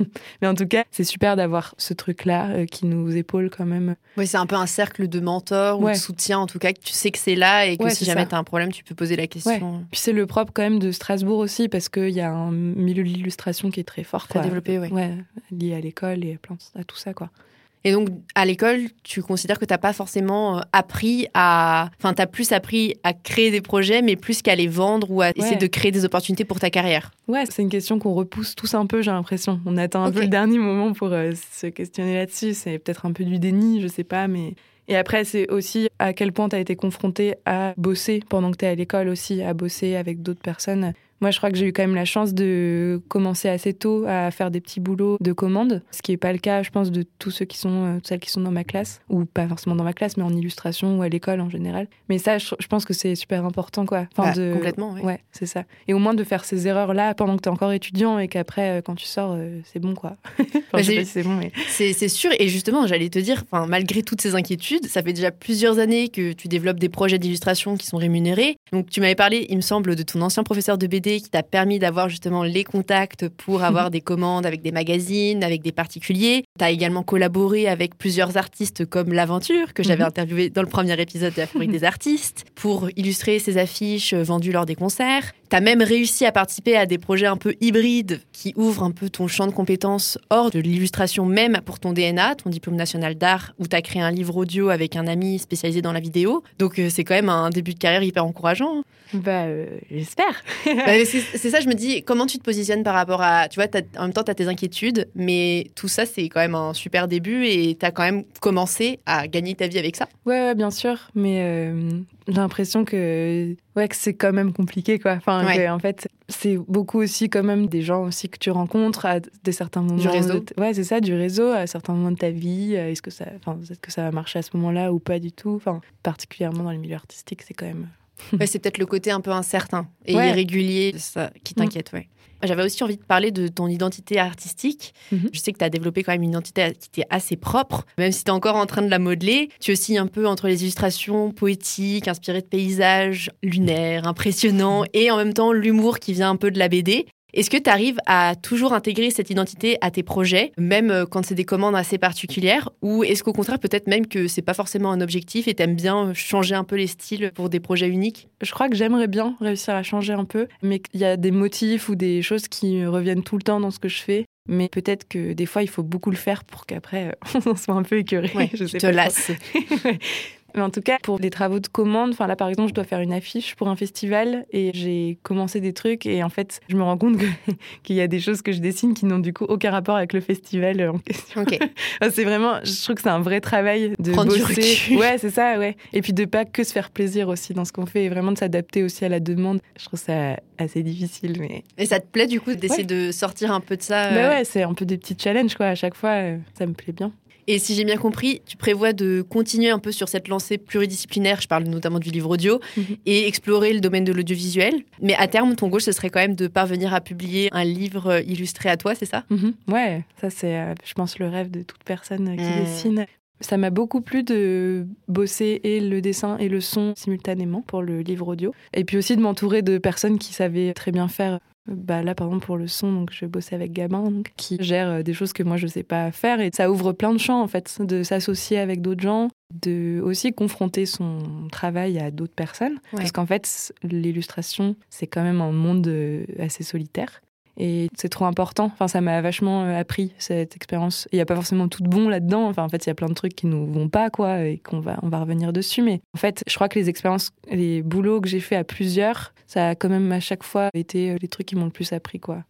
mais en tout cas, c'est super d'avoir ce truc-là euh, qui nous épaule quand même. Oui, c'est un peu un cercle de mentors ou de soutien, en tout cas, que tu sais que c'est là et que si jamais tu as un problème, tu peux poser la question. Puis c'est le propre quand même de Strasbourg aussi, parce qu'il y a un milieu de l'illustration qui est très fort. Très développé, oui. Ouais, lié à l'école et à tout ça, quoi. Et donc, à l'école, tu considères que tu n'as pas forcément euh, appris à. Enfin, tu as plus appris à créer des projets, mais plus qu'à les vendre ou à essayer de créer des opportunités pour ta carrière? Ouais, c'est une question qu'on repousse tous un peu, j'ai l'impression. On attend un peu le dernier moment pour euh, se questionner là-dessus. C'est peut-être un peu du déni, je sais pas, mais. Et après, c'est aussi à quel point tu as été confronté à bosser pendant que tu es à l'école aussi, à bosser avec d'autres personnes. Moi, je crois que j'ai eu quand même la chance de commencer assez tôt à faire des petits boulots de commande, ce qui n'est pas le cas, je pense, de tous ceux qui sont, euh, celles qui sont dans ma classe, ou pas forcément dans ma classe, mais en illustration ou à l'école en général. Mais ça, je, pense que c'est super important, quoi. Enfin, bah, de... Complètement, oui. Ouais, c'est ça. Et au moins de faire ces erreurs-là pendant que tu es encore étudiant et qu'après, euh, quand tu sors, euh, c'est bon, quoi. enfin, c'est bon, mais... C'est sûr. Et justement, j'allais te dire, malgré toutes ces inquiétudes, ça fait déjà plusieurs années que tu développes des projets d'illustration qui sont rémunérés. Donc, tu m'avais parlé, il me semble, de ton ancien professeur de BD qui t'a permis d'avoir justement les contacts pour avoir des commandes avec des magazines, avec des particuliers. Tu as également collaboré avec plusieurs artistes comme L'Aventure, que j'avais mhm. interviewé dans le premier épisode de la Fabrique des artistes, pour illustrer ses affiches vendues lors des concerts. Tu as même réussi à participer à des projets un peu hybrides qui ouvrent un peu ton champ de compétences hors de l'illustration même pour ton DNA, ton diplôme national d'art, où tu as créé un livre audio avec un ami spécialisé dans la vidéo. Donc euh, c'est quand même un début de carrière hyper encourageant. Hein. Bah, euh, j'espère. Bah, c'est ça, je me dis, comment tu te positionnes par rapport à. Tu vois, en même temps, tu as tes inquiétudes, mais tout ça, c'est quand même un super début et tu as quand même commencé à gagner ta vie avec ça. Ouais, bien sûr, mais euh, j'ai l'impression que, ouais, que c'est quand même compliqué, quoi. Enfin, en fait, c'est beaucoup aussi quand même des gens aussi que tu rencontres à des certains moments. Du réseau. Ouais, c'est ça, du réseau, à certains moments de ta vie. Est-ce que ça, enfin, est-ce que ça va marcher à ce moment-là ou pas du tout? Enfin, particulièrement dans les milieux artistiques, c'est quand même c'est peut-être le côté un peu incertain et irrégulier ça, qui mm. t'inquiète. Ouais. J'avais aussi envie de parler de ton identité artistique. Mhm. Je sais que tu as développé quand même une identité qui était assez propre, même si tu es encore en train de la modeler. Tu es aussi un peu entre les illustrations poétiques, inspirées de paysages lunaires, impressionnants, et en même temps l'humour qui vient un peu de la BD. Est-ce que tu arrives à toujours intégrer cette identité à tes projets, même euh, quand c'est des commandes assez particulières? Ou est-ce qu'au contraire, peut-être même que c'est pas forcément un objectif et t'aimes bien changer un peu les styles pour des projets uniques? Je crois que j'aimerais bien réussir à changer un peu, mais il y a des motifs ou des choses qui reviennent tout le temps dans ce que je fais. Mais peut-être que des fois, il faut beaucoup le faire pour qu'après, on soit un peu écœuré. je te lasse. Mais en tout cas, pour les travaux de commande, enfin là par exemple, je dois faire une affiche pour un festival et j'ai commencé des trucs et en fait, je me rends compte qu'il y a des choses que je dessine qui n'ont du coup aucun rapport avec le festival en question. Ok. c'est vraiment, je trouve que c'est un vrai travail de Prendre du bosser. recul. Ouais, c'est ça, ouais. Et puis de pas que se faire plaisir aussi dans ce qu'on fait et vraiment de s'adapter aussi à la demande. Je trouve ça assez difficile, mais. Et ça te plaît du coup d'essayer de sortir un peu de ça Bah euh, ouais, c'est un peu des petits challenges quoi. À chaque fois, euh, ça me plaît bien. Et si j'ai bien compris, tu prévois de continuer un peu sur cette lancée pluridisciplinaire, je parle notamment du livre audio, Mhm. et explorer le domaine de l'audiovisuel. Mais à terme, ton goal, ce serait quand même de parvenir à publier un livre illustré à toi, c'est ça? Mhm. Ouais, ça c'est, euh, je pense, le rêve de toute personne euh, qui Mm. dessine. Ça m'a beaucoup plu de bosser et le dessin et le son simultanément pour le livre audio. Et puis aussi de m'entourer de personnes qui savaient très bien faire. Bah là, par exemple, pour le son, donc je bossais avec Gabin, donc, qui gère euh, des choses que moi je sais pas faire. Et ça ouvre plein de champs, en fait, de s'associer avec d'autres gens, de aussi confronter son travail à d'autres personnes. Ouais. Parce qu'en fait, l'illustration, c'est quand même un monde euh, assez solitaire. Et c'est trop important. Enfin, ça m'a vachement euh, appris cette expérience. Il n'y a pas forcément tout de bon là-dedans. Enfin, en fait, il y a plein de trucs qui nous vont pas, quoi, et qu'on va, on va revenir dessus. Mais en fait, je crois que les expériences, les boulots que j'ai fait à plusieurs, ça a quand même à chaque fois été euh, les trucs qui m'ont le plus appris, quoi.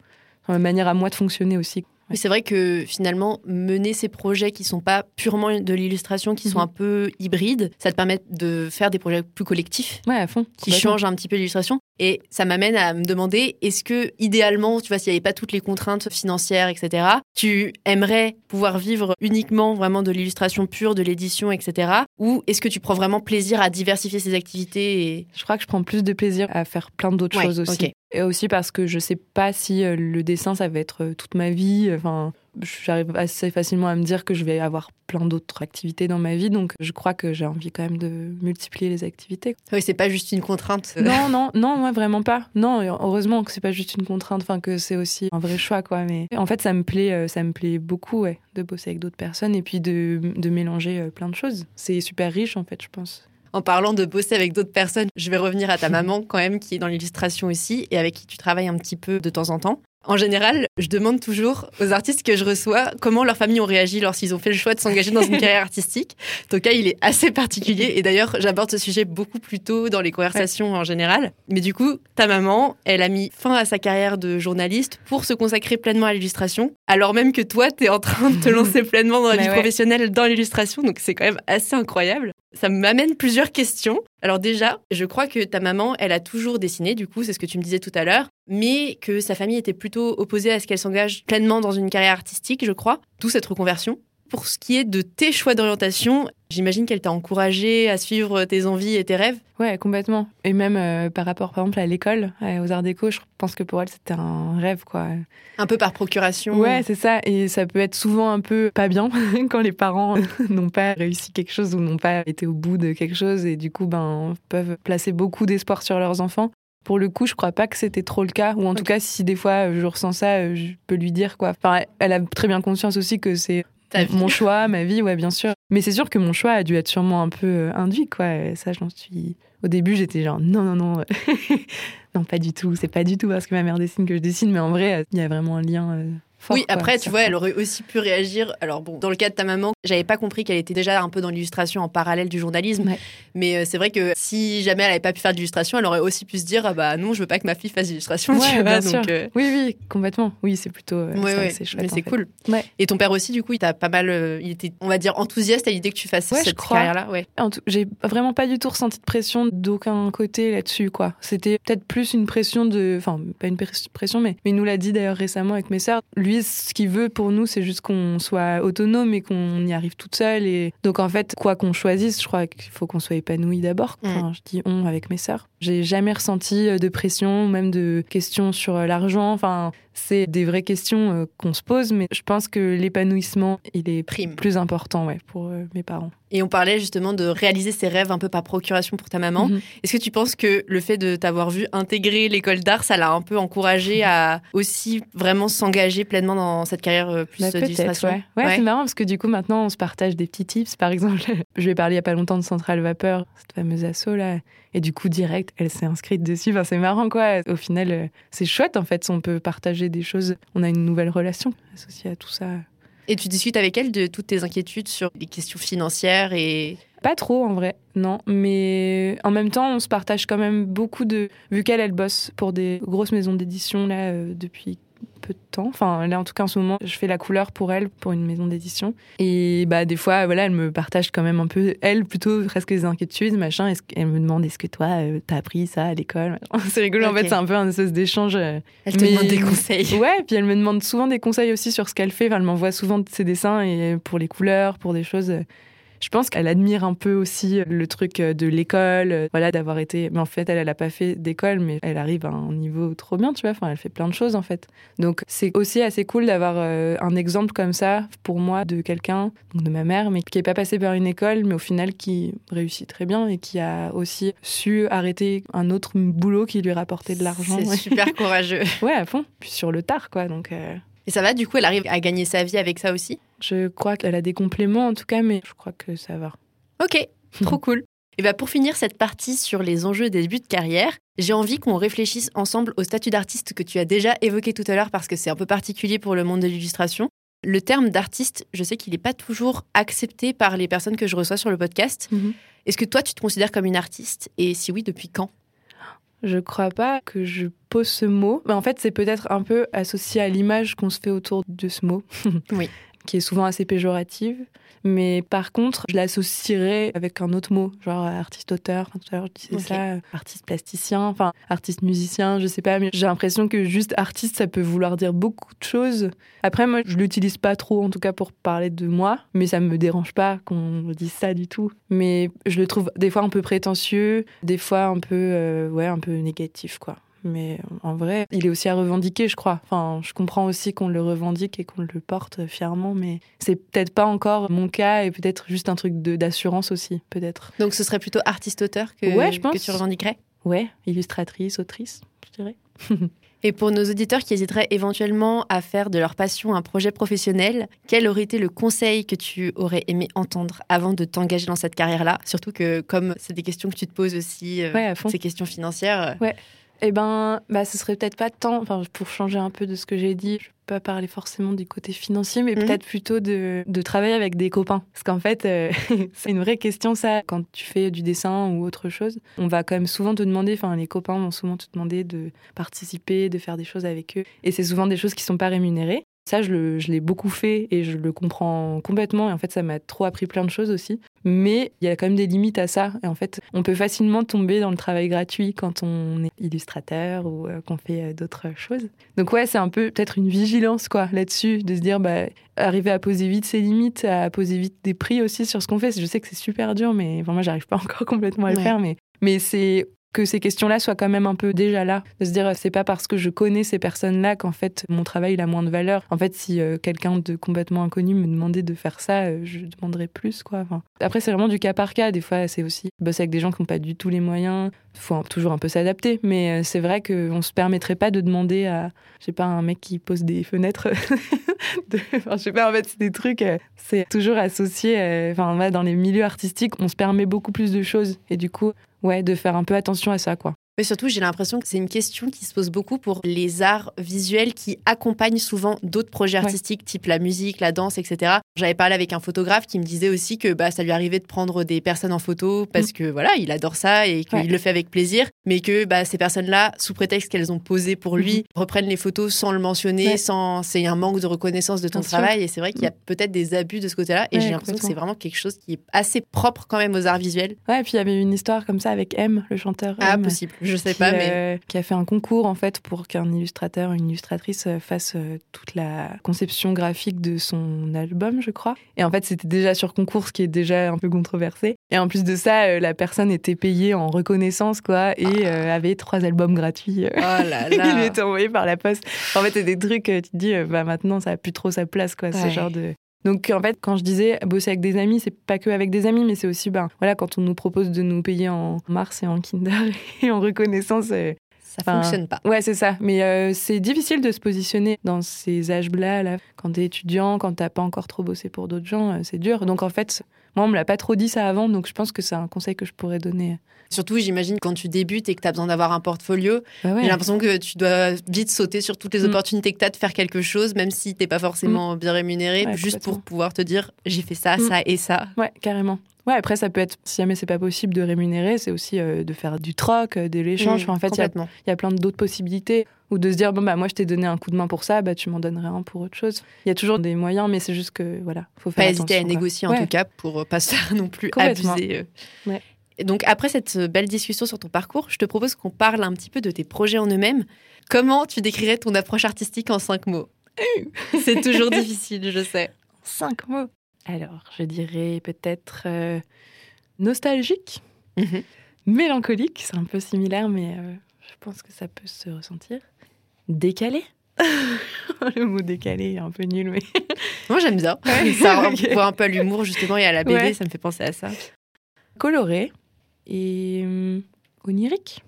Enfin, ma manière à moi de fonctionner aussi. Mais c'est vrai que finalement, mener ces projets qui sont pas purement de l'illustration, qui sont Mhm. un peu hybrides, ça te permet de faire des projets plus collectifs Ouais, à fond. qui changent un petit peu l'illustration. Et ça m'amène à me demander, est-ce que idéalement, tu vois, s'il n'y avait pas toutes les contraintes financières, etc., tu aimerais pouvoir vivre uniquement vraiment de l'illustration pure, de l'édition, etc., ou est-ce que tu prends vraiment plaisir à diversifier ces activités et... Je crois que je prends plus de plaisir à faire plein d'autres Ouais, choses aussi. Et aussi parce que je sais pas si euh, le dessin, ça va être euh, toute ma vie. Enfin, j'arrive assez facilement à me dire que je vais avoir plein d'autres activités dans ma vie. Donc, je crois que j'ai envie quand même de multiplier les activités. Oui, c'est pas juste une contrainte. Non, non, non, moi vraiment pas. Non, heureusement que c'est pas juste une contrainte, enfin que c'est aussi un vrai choix, quoi. Mais en fait, ça me plaît, euh, ça me plaît beaucoup, ouais, de bosser avec d'autres personnes et puis de, de mélanger euh, plein de choses. C'est super riche, en fait, je pense. En parlant de bosser avec d'autres personnes, je vais revenir à ta maman quand même, qui est dans l'illustration aussi et avec qui tu travailles un petit peu de temps en temps. En général, je demande toujours aux artistes que je reçois comment leurs familles ont réagi lorsqu'ils ont fait le choix de s'engager dans une carrière artistique. Ton cas, il est assez particulier et d'ailleurs, j'aborde ce sujet beaucoup plus tôt dans les conversations en général. Mais du coup, ta maman, elle a mis fin à sa carrière de journaliste pour se consacrer pleinement à l'illustration, alors même que toi, tu es en train de te lancer pleinement dans la Mais vie ouais. professionnelle dans l'illustration, donc c'est quand même assez incroyable. Ça m'amène plusieurs questions. Alors déjà, je crois que ta maman, elle a toujours dessiné, du coup, c'est ce que tu me disais tout à l'heure, mais que sa famille était plutôt opposée à ce qu'elle s'engage pleinement dans une carrière artistique, je crois, d'où cette reconversion. Pour ce qui est de tes choix d'orientation, j'imagine qu'elle t'a encouragé à suivre tes envies et tes rêves. Ouais, complètement. Et même euh, par rapport, par exemple, à l'école, euh, aux arts déco, je pense que pour elle, c'était un rêve, quoi. Un peu par procuration. Ouais, c'est ça. Et ça peut être souvent un peu pas bien quand les parents n'ont pas réussi quelque chose ou n'ont pas été au bout de quelque chose et du coup, ben, peuvent placer beaucoup d'espoir sur leurs enfants. Pour le coup, je crois pas que c'était trop le cas. Ou en tout cas, si des fois euh, je ressens ça, euh, je peux lui dire quoi. Enfin, elle a très bien conscience aussi que c'est mon choix, ma vie, ouais, bien sûr. Mais c'est sûr que mon choix a dû être sûrement un peu euh, induit, quoi. Et Ça, j'en suis. Au début, j'étais genre non, non, non, non, pas du tout. C'est pas du tout parce que ma mère dessine que je dessine, mais en vrai, euh, il y a vraiment un lien. Fort, oui, quoi, après, tu vois, elle aurait aussi pu réagir. Alors bon, dans le cas de ta maman, j'avais pas compris qu'elle était déjà un peu dans l'illustration en parallèle du journalisme. Ouais. Mais euh, c'est vrai que si jamais elle avait pas pu faire de l'illustration, elle aurait aussi pu se dire, ah bah non, je veux pas que ma fille fasse. Ouais, sûr. euh, Oui, oui, complètement. Oui, c'est plutôt. euh, ouais, c'est- chouette. mais c'est cool. Et ton père aussi, du coup, il t'a pas mal. euh, il était, on va dire, enthousiaste à l'idée que tu fasses cette crois. carrière-là. Ouais. En tout- J'ai vraiment pas du tout ressenti de pression d'aucun côté là-dessus, quoi. C'était peut-être plus une pression de. Enfin, pas une pres- pression, mais, mais il nous l'a dit d'ailleurs récemment avec mes sœurs. Lui, ce qu'il veut pour nous, c'est juste qu'on soit autonome et qu'on y arrive toute seule. Et donc, en fait, quoi qu'on choisisse, je crois qu'il faut qu'on soit épanoui d'abord. Enfin, je dis on avec mes sœurs. J'ai jamais ressenti de pression, même de questions sur l'argent. Enfin, c'est des vraies questions euh, qu'on se pose, mais je pense que l'épanouissement, il est Prime. plus important, ouais, pour euh, mes parents. Et on parlait justement de réaliser ses rêves un peu par procuration pour ta maman. Mhm. Est-ce que tu penses que le fait de t'avoir vu intégrer l'école d'art, ça l'a un peu encouragé à aussi vraiment s'engager pleinement dans cette carrière euh, plus Bah, d'illustration ouais. Ouais, c'est marrant parce que du coup, maintenant, on se partage des petits tips. Par exemple, je lui ai parlé il y a pas longtemps de Centrale Vapeur, cette fameuse asso là. Et du coup, direct, elle s'est inscrite dessus. Enfin, c'est marrant, quoi. Au final, c'est chouette, en fait, on peut partager des choses. On a une nouvelle relation associée à tout ça. Et tu discutes avec elle de toutes tes inquiétudes sur les questions financières et pas trop en vrai, non. Mais en même temps, on se partage quand même beaucoup de. Vu qu'elle, elle bosse pour des grosses maisons d'édition là euh, depuis peu de temps. Enfin, là, en tout cas, en ce moment, je fais la couleur pour elle, pour une maison d'édition. Et bah, des fois, voilà, elle me partage quand même un peu, elle, plutôt presque des inquiétudes, machin. Est-ce elle me demande est-ce que toi, euh, t'as appris ça à l'école? C'est rigolo, en fait, c'est un peu un espèce d'échange. Euh, elle te demande des conseils. Ouais, puis elle me demande souvent des conseils aussi sur ce qu'elle fait. Enfin, elle m'envoie souvent ses dessins et pour les couleurs, pour des choses je pense qu'elle admire un peu aussi le truc euh, de l'école, euh, voilà, d'avoir été. Mais en fait, elle, elle a pas fait d'école, mais elle arrive à un niveau trop bien, tu vois. Enfin, elle fait plein de choses en fait. Donc, c'est aussi assez cool d'avoir euh, un exemple comme ça pour moi de quelqu'un, de ma mère, mais qui est pas passé par une école, mais au final qui réussit très bien et qui a aussi su arrêter un autre boulot qui lui rapportait de l'argent. C'est super courageux. ouais, à fond. Puis sur le tard, quoi. Donc. Et ça va, du coup, elle arrive à gagner sa vie avec ça aussi je crois qu'elle a des compléments en tout cas, mais je crois que ça va. Ok, trop cool. Et bah pour finir cette partie sur les enjeux des débuts de carrière, j'ai envie qu'on réfléchisse ensemble au statut d'artiste que tu as déjà évoqué tout à l'heure parce que c'est un peu particulier pour le monde de l'illustration. Le terme d'artiste, je sais qu'il n'est pas toujours accepté par les personnes que je reçois sur le podcast. Mhm. Est-ce que toi, tu te considères comme une artiste? Et si oui, depuis quand? Je crois pas que je pose ce mot. Mais en fait, c'est peut-être un peu associé à l'image qu'on se fait autour de ce mot. oui qui est souvent assez péjorative. Mais par contre, je l'associerais avec un autre mot, genre artiste-auteur. tout à l'heure, je disais ça, artiste plasticien, enfin artiste musicien, je sais pas. Mais j'ai l'impression que juste artiste, ça peut vouloir dire beaucoup de choses. Après, moi, je l'utilise pas trop, en tout cas pour parler de moi, mais ça me dérange pas qu'on dise ça du tout. Mais je le trouve des fois un peu prétentieux, des fois un peu, euh, ouais, un peu négatif, quoi. Mais en vrai, il est aussi à revendiquer, je crois. Enfin, je comprends aussi qu'on le revendique et qu'on le porte fièrement, mais c'est peut-être pas encore mon cas et peut-être juste un truc d'assurance aussi, peut-être. Donc ce serait plutôt artiste-auteur que, ouais, je pense. que tu revendiquerais? Ouais, illustratrice, autrice, je dirais. Et pour nos auditeurs qui hésiteraient éventuellement à faire de leur passion un projet professionnel, quel aurait été le conseil que tu aurais aimé entendre avant de t'engager dans cette carrière-là? Surtout que comme c'est des questions que tu te poses aussi, euh, ces questions financières. Ouais. Eh ben, bah, ce serait peut-être pas tant, enfin, pour changer un peu de ce que j'ai dit, je peux pas parler forcément du côté financier, mais mhm. peut-être plutôt de, de, travailler avec des copains. Parce qu'en fait, euh, c'est une vraie question, ça, quand tu fais du dessin ou autre chose. On va quand même souvent te demander, enfin, les copains vont souvent te demander de participer, de faire des choses avec eux. Et c'est souvent des choses qui sont pas rémunérées. Ça, je, l'ai beaucoup fait et je le comprends complètement. Et en fait, ça m'a trop appris plein de choses aussi. Mais il y a quand même des limites à ça. Et en fait, on peut facilement tomber dans le travail gratuit quand on est illustrateur ou euh, qu'on fait euh, d'autres choses. Donc ouais, c'est un peu peut-être une vigilance quoi là-dessus, de se dire bah arriver à poser vite ses limites, à poser vite des prix aussi sur ce qu'on fait. Je sais que c'est super dur, mais enfin, moi j'arrive pas encore complètement à le faire. Mais mais c'est que ces questions-là soient quand même un peu déjà là. De se dire, c'est pas parce que je connais ces personnes-là qu'en fait, mon travail a moins de valeur. En fait, si euh, quelqu'un de complètement inconnu me demandait de faire ça, euh, je demanderais plus, quoi. après, c'est vraiment du cas par cas. Des fois, c'est aussi bosser avec des gens qui n'ont pas du tout les moyens. Faut toujours un peu s'adapter. Mais euh, c'est vrai qu'on se permettrait pas de demander à, je sais pas, un mec qui pose des fenêtres. de... enfin, je sais pas, en fait, c'est des trucs, c'est toujours associé. Enfin, dans les milieux artistiques, on se permet beaucoup plus de choses. Et du coup, ouais, de faire un peu attention à ça, quoi. Mais surtout, j'ai l'impression que c'est une question qui se pose beaucoup pour les arts visuels qui accompagnent souvent d'autres projets artistiques, type la musique, la danse, etc. J'avais parlé avec un photographe qui me disait aussi que bah, ça lui arrivait de prendre des personnes en photo parce mm. que voilà, il adore ça et qu'il le fait avec plaisir, mais que bah, ces personnes-là, sous prétexte qu'elles ont posé pour lui, mm-hmm. reprennent les photos sans le mentionner, sans c'est un manque de reconnaissance de ton travail. Et c'est vrai qu'il y a mm. peut-être des abus de ce côté-là. Et j'ai l'impression que c'est vraiment quelque chose qui est assez propre quand même aux arts visuels. Ouais, et puis il y avait une histoire comme ça avec M, le chanteur. Ah, possible. Je sais pas, mais. Euh, qui a fait un concours, en fait, pour qu'un illustrateur, une illustratrice euh, fasse euh, toute la conception graphique de son album, je crois. Et en fait, c'était déjà sur concours, ce qui est déjà un peu controversé. Et en plus de ça, la personne était payée en reconnaissance, quoi, et avait trois albums gratuits. Oh là là. Il était envoyé par la poste. En fait, c'est des trucs, tu te dis, bah maintenant, ça a plus trop sa place, quoi, ce genre de. Donc en fait, quand je disais bosser avec des amis, c'est pas que avec des amis, mais c'est aussi ben voilà quand on nous propose de nous payer en mars et en Kinder et en reconnaissance, euh, ça fonctionne pas. Ouais, c'est ça. Mais euh, c'est difficile de se positionner dans ces âges-là, là. quand t'es étudiant, quand t'as pas encore trop bossé pour d'autres gens, euh, c'est dur. Donc en fait, moi, on me l'a pas trop dit ça avant, donc je pense que c'est un conseil que je pourrais donner. Surtout, j'imagine, quand tu débutes et que tu as besoin d'avoir un portfolio, bah j'ai l'impression que tu dois vite sauter sur toutes les mm. opportunités que tu as de faire quelque chose, même si t'es pas forcément mm. bien rémunéré, juste pour pouvoir te dire j'ai fait ça, mm. ça et ça. Ouais, carrément. Ouais, après, ça peut être, si jamais c'est pas possible de rémunérer, c'est aussi euh, de faire du troc, euh, de l'échange. en fait, il y, a plein d'autres possibilités. Ou de se dire, bon, bah, moi, je t'ai donné un coup de main pour ça, bah, tu m'en donnerais un pour autre chose. Il y a toujours des moyens, mais c'est juste que, voilà, faut faire Pas hésiter à négocier, en tout cas, pour euh, pas se faire non plus abuser. Ouais. donc, après cette belle discussion sur ton parcours, je te propose qu'on parle un petit peu de tes projets en eux-mêmes. Comment tu décrirais ton approche artistique en cinq mots? C'est toujours difficile, je sais. Cinq mots. Alors, je dirais peut-être euh, nostalgique, mhm. mélancolique, c'est un peu similaire, mais euh, je pense que ça peut se ressentir. Décalé. le mot décalé est un peu nul, mais. Moi, j'aime bien. ça voit un peu l'humour, justement, et à la BD, ça me fait penser à ça. Coloré et hum, onirique.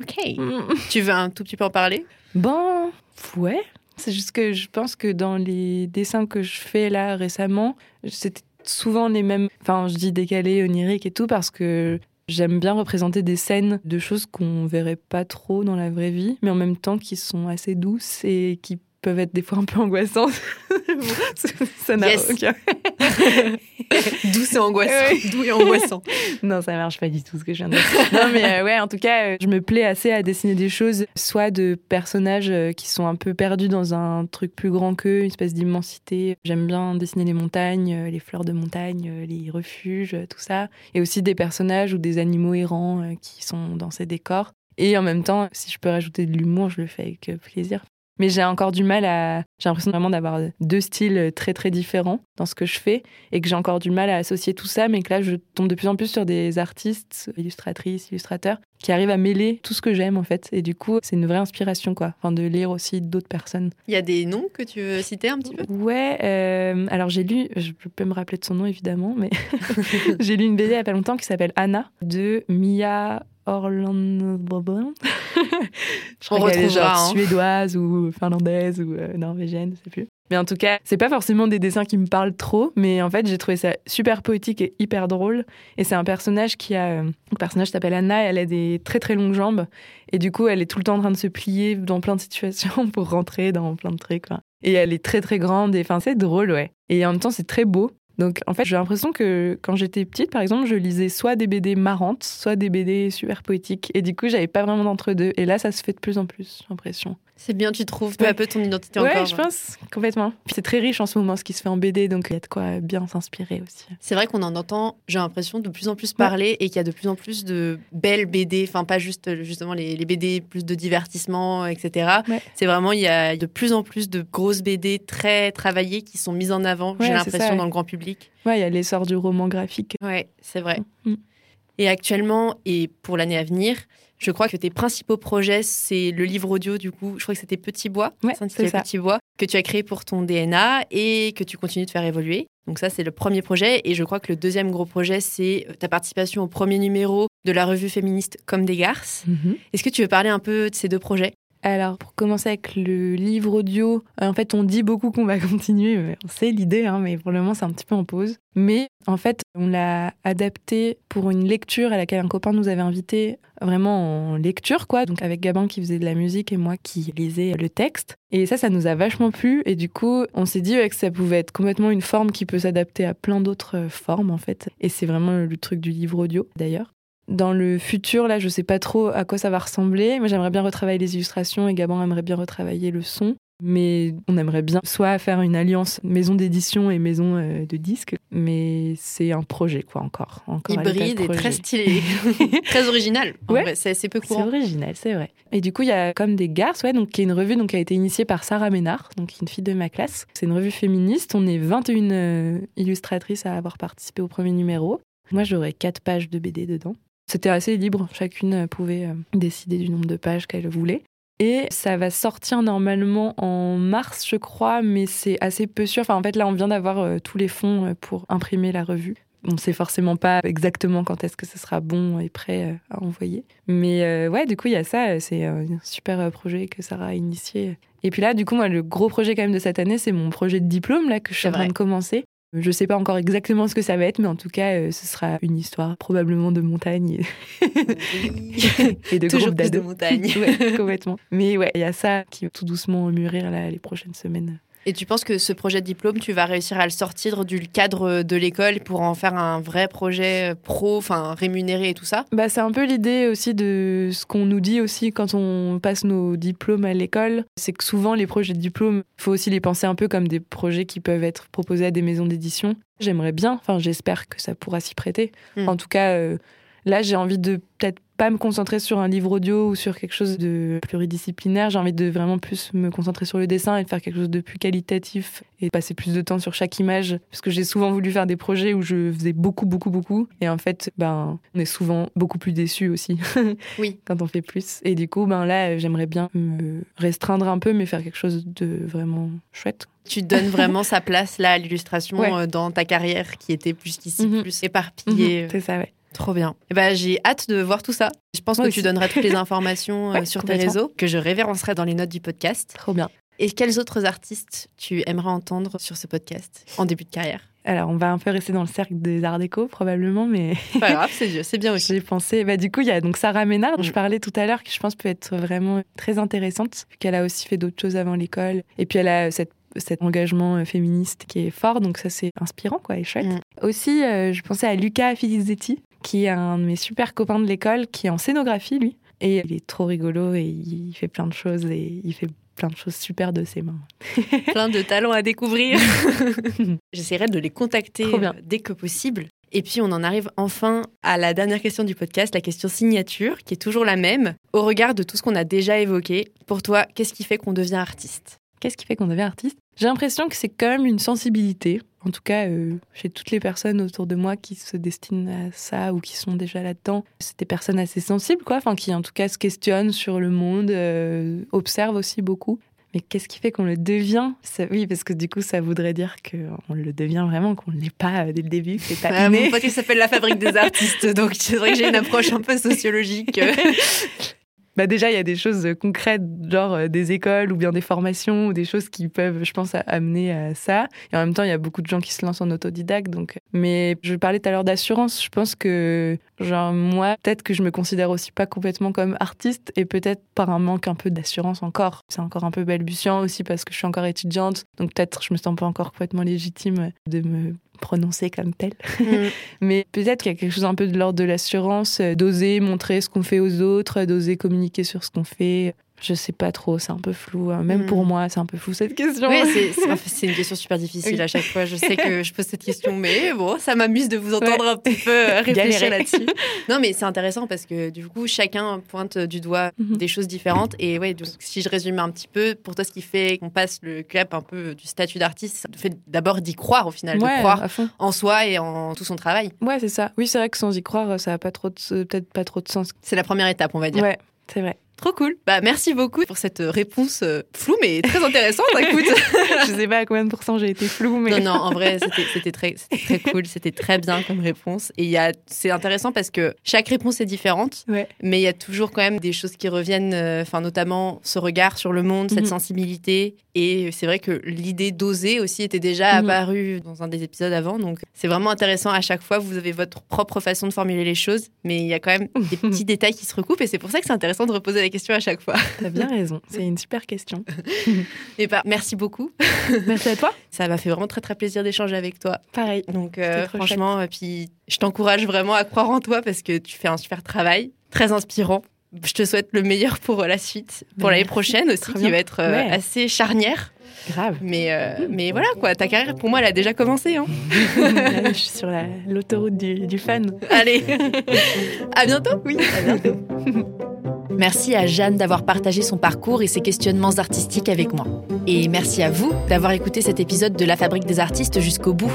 Ok. Mm. tu veux un tout petit peu en parler? Bon, ouais. C'est juste que je pense que dans les dessins que je fais là récemment, c'était souvent les mêmes. Enfin, je dis décalé, onirique et tout parce que j'aime bien représenter des scènes de choses qu'on verrait pas trop dans la vraie vie, mais en même temps qui sont assez douces et qui peuvent être des fois un peu angoissantes. ça n'a aucun. Douce et angoissant. Doux et angoissant. non, ça marche pas du tout ce que je viens de dire. non, mais euh, ouais, en tout cas, euh, je me plais assez à dessiner des choses, soit de personnages euh, qui sont un peu perdus dans un truc plus grand qu'eux, une espèce d'immensité. J'aime bien dessiner les montagnes, les fleurs de montagne, les refuges, tout ça. Et aussi des personnages ou des animaux errants qui sont dans ces décors. Et en même temps, si je peux rajouter de l'humour, je le fais avec plaisir. Mais j'ai encore du mal à. J'ai l'impression vraiment d'avoir deux styles très très différents dans ce que je fais et que j'ai encore du mal à associer tout ça, mais que là je tombe de plus en plus sur des artistes, illustratrices, illustrateurs qui arrivent à mêler tout ce que j'aime en fait. Et du coup, c'est une vraie inspiration quoi, enfin, de lire aussi d'autres personnes. Il y a des noms que tu veux citer un petit peu? Ouais, euh, alors j'ai lu, je peux me rappeler de son nom évidemment, mais j'ai lu une BD il n'y a pas longtemps qui s'appelle Anna de Mia Orlando. je crois qu'elle est genre hein. suédoise ou finlandaise ou euh, norvégienne, je sais plus. Mais en tout cas, c'est pas forcément des dessins qui me parlent trop, mais en fait, j'ai trouvé ça super poétique et hyper drôle. Et c'est un personnage qui a. Euh, le personnage s'appelle Anna, elle a des très très longues jambes. Et du coup, elle est tout le temps en train de se plier dans plein de situations pour rentrer dans plein de trucs. Et elle est très très grande. Et enfin, c'est drôle, ouais. Et en même temps, c'est très beau. Donc en fait, j'ai l'impression que quand j'étais petite, par exemple, je lisais soit des BD marrantes, soit des BD super poétiques. Et du coup, j'avais pas vraiment d'entre-deux. Et là, ça se fait de plus en plus, j'ai l'impression. C'est bien, tu trouves peu à peu ton identité encore. Ouais, je pense, complètement. C'est très riche en ce moment ce qui se fait en BD, donc il y a de quoi bien s'inspirer aussi. C'est vrai qu'on en entend, j'ai l'impression, de plus en plus parler et qu'il y a de plus en plus de belles BD, enfin pas juste justement les, BD plus de divertissement, etc. C'est vraiment, il y a de plus en plus de grosses BD très travaillées qui sont mises en avant, j'ai l'impression, dans le grand public. Ouais, il y a l'essor du roman graphique. Ouais, c'est vrai. Mm. Mm. Et actuellement, et pour l'année à venir, je crois que tes principaux projets, c'est le livre audio, du coup, je crois que c'était Petit Bois, c'est ça. Petit Bois, que tu as créé pour ton DNA et que tu continues de faire évoluer. Donc ça, c'est le premier projet. Et je crois que le deuxième gros projet, c'est ta participation au premier numéro de la revue féministe Comme des Garces. Mhm. Est-ce que tu veux parler un peu de ces deux projets? Alors, pour commencer avec le livre audio, euh, en fait, on dit beaucoup qu'on va continuer. C'est l'idée, hein, mais pour le moment, c'est un petit peu en pause. Mais en fait, on l'a adapté pour une lecture à laquelle un copain nous avait invité, vraiment en lecture, quoi. Donc, avec Gabin qui faisait de la musique et moi qui lisais le texte. Et ça, ça nous a vachement plu. Et du coup, on s'est dit que ça pouvait être complètement une forme qui peut s'adapter à plein d'autres formes, en fait. Et c'est vraiment le truc du livre audio, d'ailleurs. Dans le futur, là, je sais pas trop à quoi ça va ressembler. Moi, j'aimerais bien retravailler les illustrations et Gabon aimerait bien retravailler le son. Mais on aimerait bien soit faire une alliance maison d'édition et maison euh, de disques, mais c'est un projet quoi encore. encore Hybride et très stylé, très original. ouais, c'est assez peu courant. C'est original, c'est vrai. Et du coup, il y a comme des garces, ouais, donc qui est une revue donc qui a été initiée par Sarah Ménard, donc une fille de ma classe. C'est une revue féministe. On est 21 euh, illustratrices à avoir participé au premier numéro. Moi, j'aurais quatre pages de BD dedans. C'était assez libre, chacune pouvait euh, décider du nombre de pages qu'elle voulait. Et ça va sortir normalement en mars, je crois, mais c'est assez peu sûr. Enfin, en fait, là, on vient d'avoir euh, tous les fonds euh, pour imprimer la revue. on sait forcément pas exactement quand est-ce que ce sera bon et prêt euh, à envoyer. Mais ouais, du coup, il y a ça. C'est un super projet que Sarah a initié. Et puis là, du coup, moi, le gros projet quand même de cette année, c'est mon projet de diplôme là que je suis en train de commencer. Je ne sais pas encore exactement ce que ça va être, mais en tout cas, euh, ce sera une histoire probablement de montagne et, de Toujours plus de montagne. complètement. Mais ouais, il y a ça qui va tout doucement mûrir là, les prochaines semaines. Et tu penses que ce projet de diplôme, tu vas réussir à le sortir du cadre de l'école pour en faire un vrai projet pro, enfin rémunéré et tout ça? Bah, C'est un peu l'idée aussi de ce qu'on nous dit aussi quand on passe nos diplômes à l'école. C'est que souvent, les projets de diplôme, il faut aussi les penser un peu comme des projets qui peuvent être proposés à des maisons d'édition. J'aimerais bien, enfin j'espère que ça pourra s'y prêter. Hmm. En tout cas, euh, là j'ai envie de peut-être pas me concentrer sur un livre audio ou sur quelque chose de pluridisciplinaire. J'ai envie de vraiment plus me concentrer sur le dessin et de faire quelque chose de plus qualitatif et passer plus de temps sur chaque image. Parce que j'ai souvent voulu faire des projets où je faisais beaucoup, beaucoup, beaucoup. Et en fait, ben, on est souvent beaucoup plus déçus aussi. Oui. quand on fait plus. Et du coup, ben là, j'aimerais bien me restreindre un peu, mais faire quelque chose de vraiment chouette. Tu donnes vraiment sa place là à l'illustration euh, dans ta carrière qui était plus qu'ici, mhm. plus éparpillée. Mhm. C'est ça, ouais. Trop bien. Eh ben, j'ai hâte de voir tout ça. Je pense que tu donneras toutes les informations euh, sur tes réseaux, que je révérencerai dans les notes du podcast. Trop bien. Et quels autres artistes tu aimerais entendre sur ce podcast en début de carrière? Alors, on va un peu rester dans le cercle des arts déco, probablement, mais. Pas grave, c'est bien aussi. J'ai pensé. Bah, du coup, il y a donc Sarah Ménard, dont je mm. parlais tout à l'heure, qui je pense peut être vraiment très intéressante, qu'elle a aussi fait d'autres choses avant l'école. Et puis, elle a cette cet engagement euh, féministe qui est fort, donc ça c'est inspirant quoi et chouette. Mm. Aussi, euh, je pensais à Luca Filizzetti, qui est un de mes super copains de l'école, qui est en scénographie, lui. Et il est trop rigolo et il fait plein de choses et il fait plein de choses super de ses mains. plein de talents à découvrir. J'essaierai de les contacter euh, dès que possible. Et puis on en arrive enfin à la dernière question du podcast, la question signature, qui est toujours la même. Au regard de tout ce qu'on a déjà évoqué, pour toi, qu'est-ce qui fait qu'on devient artiste? Qu'est-ce qui fait qu'on devient artiste? J'ai l'impression que c'est quand même une sensibilité en tout cas euh, chez toutes les personnes autour de moi qui se destinent à ça ou qui sont déjà là-dedans. C'est des personnes assez sensibles, quoi, enfin, qui en tout cas se questionnent sur le monde, euh, observent aussi beaucoup. Mais qu'est-ce qui fait qu'on le devient? Oui, parce que du coup, ça voudrait dire qu'on le devient vraiment, qu'on ne l'est pas euh, dès le début. C'est pas ah, mon pote, il s'appelle la fabrique des artistes, donc c'est vrai que j'ai une approche un peu sociologique. bah déjà, il y a des choses concrètes, genre euh, des écoles ou bien des formations ou des choses qui peuvent, je pense, amener à ça. Et en même temps, il y a beaucoup de gens qui se lancent en autodidacte. Donc, mais je parlais tout à l'heure d'assurance. Je pense que, genre, moi, peut-être que je me considère aussi pas complètement comme artiste et peut-être par un manque un peu d'assurance encore. C'est encore un peu balbutiant aussi parce que je suis encore étudiante. Donc peut-être je me sens pas encore complètement légitime de me prononcer comme tel. Mm. Mais peut-être qu'il y a quelque chose un peu de l'ordre de l'assurance, euh, d'oser montrer ce qu'on fait aux autres, d'oser communiquer sur ce qu'on fait, je sais pas trop, c'est un peu flou. Hein. Même pour hmm. moi, c'est un peu flou cette question. Oui, c'est une question super difficile à chaque fois. Je sais que je pose cette question, mais bon, ça m'amuse de vous entendre un petit peu euh, réfléchir là-dessus. Non, mais c'est intéressant parce que du coup, chacun pointe du doigt mhm. des choses différentes. Et ouais, donc, si je résume un petit peu, pour toi, ce qui fait qu'on passe le cap un peu du statut d'artiste, ça fait d'abord d'y croire au final, de croire en soi et en tout son travail. Ouais, c'est ça. Oui, c'est vrai que sans y croire, ça n'a pas trop peut-être pas trop de sens. C'est la première étape, on va dire. Ouais, c'est vrai. Trop cool. Bah, merci beaucoup pour cette réponse euh, floue, mais très intéressante. écoute. je sais pas à combien de pourcents j'ai été floue, mais. Non, non, en vrai, c'était très, très cool. C'était très bien comme réponse. Et c'est intéressant parce que chaque réponse est différente, mais il y a toujours quand même des choses qui reviennent, euh, notamment ce regard sur le monde, cette mhm. sensibilité. Et c'est vrai que l'idée d'oser aussi était déjà mhm. apparue dans un des épisodes avant. Donc, c'est vraiment intéressant. À chaque fois, vous avez votre propre façon de formuler les choses, mais il y a quand même des petits détails qui se recoupent. Et c'est pour ça que c'est intéressant de reposer la question à chaque fois. T'as bien raison, c'est une super question. Et bah, merci beaucoup. Merci à toi. Ça m'a fait vraiment très très plaisir d'échanger avec toi. Pareil. Donc euh, franchement, et puis je t'encourage vraiment à croire en toi parce que tu fais un super travail, très inspirant. Je te souhaite le meilleur pour la suite, pour l'année prochaine aussi, qui va être euh, assez charnière. Grave. Mais, euh, mais voilà, quoi. Ta carrière, pour moi, elle a déjà commencé. Hein. je suis sur l'autoroute du, du fan. Allez. à bientôt. Oui, à bientôt. Merci à Jeanne d'avoir partagé son parcours et ses questionnements artistiques avec moi. Et merci à vous d'avoir écouté cet épisode de La Fabrique des artistes jusqu'au bout.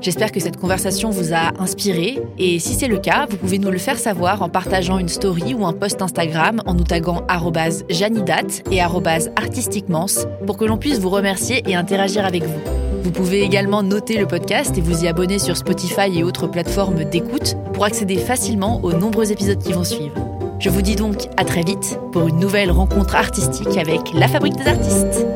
J'espère que cette conversation vous a inspiré et si c'est le cas, vous pouvez nous le faire savoir en partageant une story ou un post Instagram en nous taguant janidat et artisticmans pour que l'on puisse vous remercier et interagir avec vous. Vous pouvez également noter le podcast et vous y abonner sur Spotify et autres plateformes d'écoute pour accéder facilement aux nombreux épisodes qui vont suivre. Je vous dis donc à très vite pour une nouvelle rencontre artistique avec la Fabrique des artistes.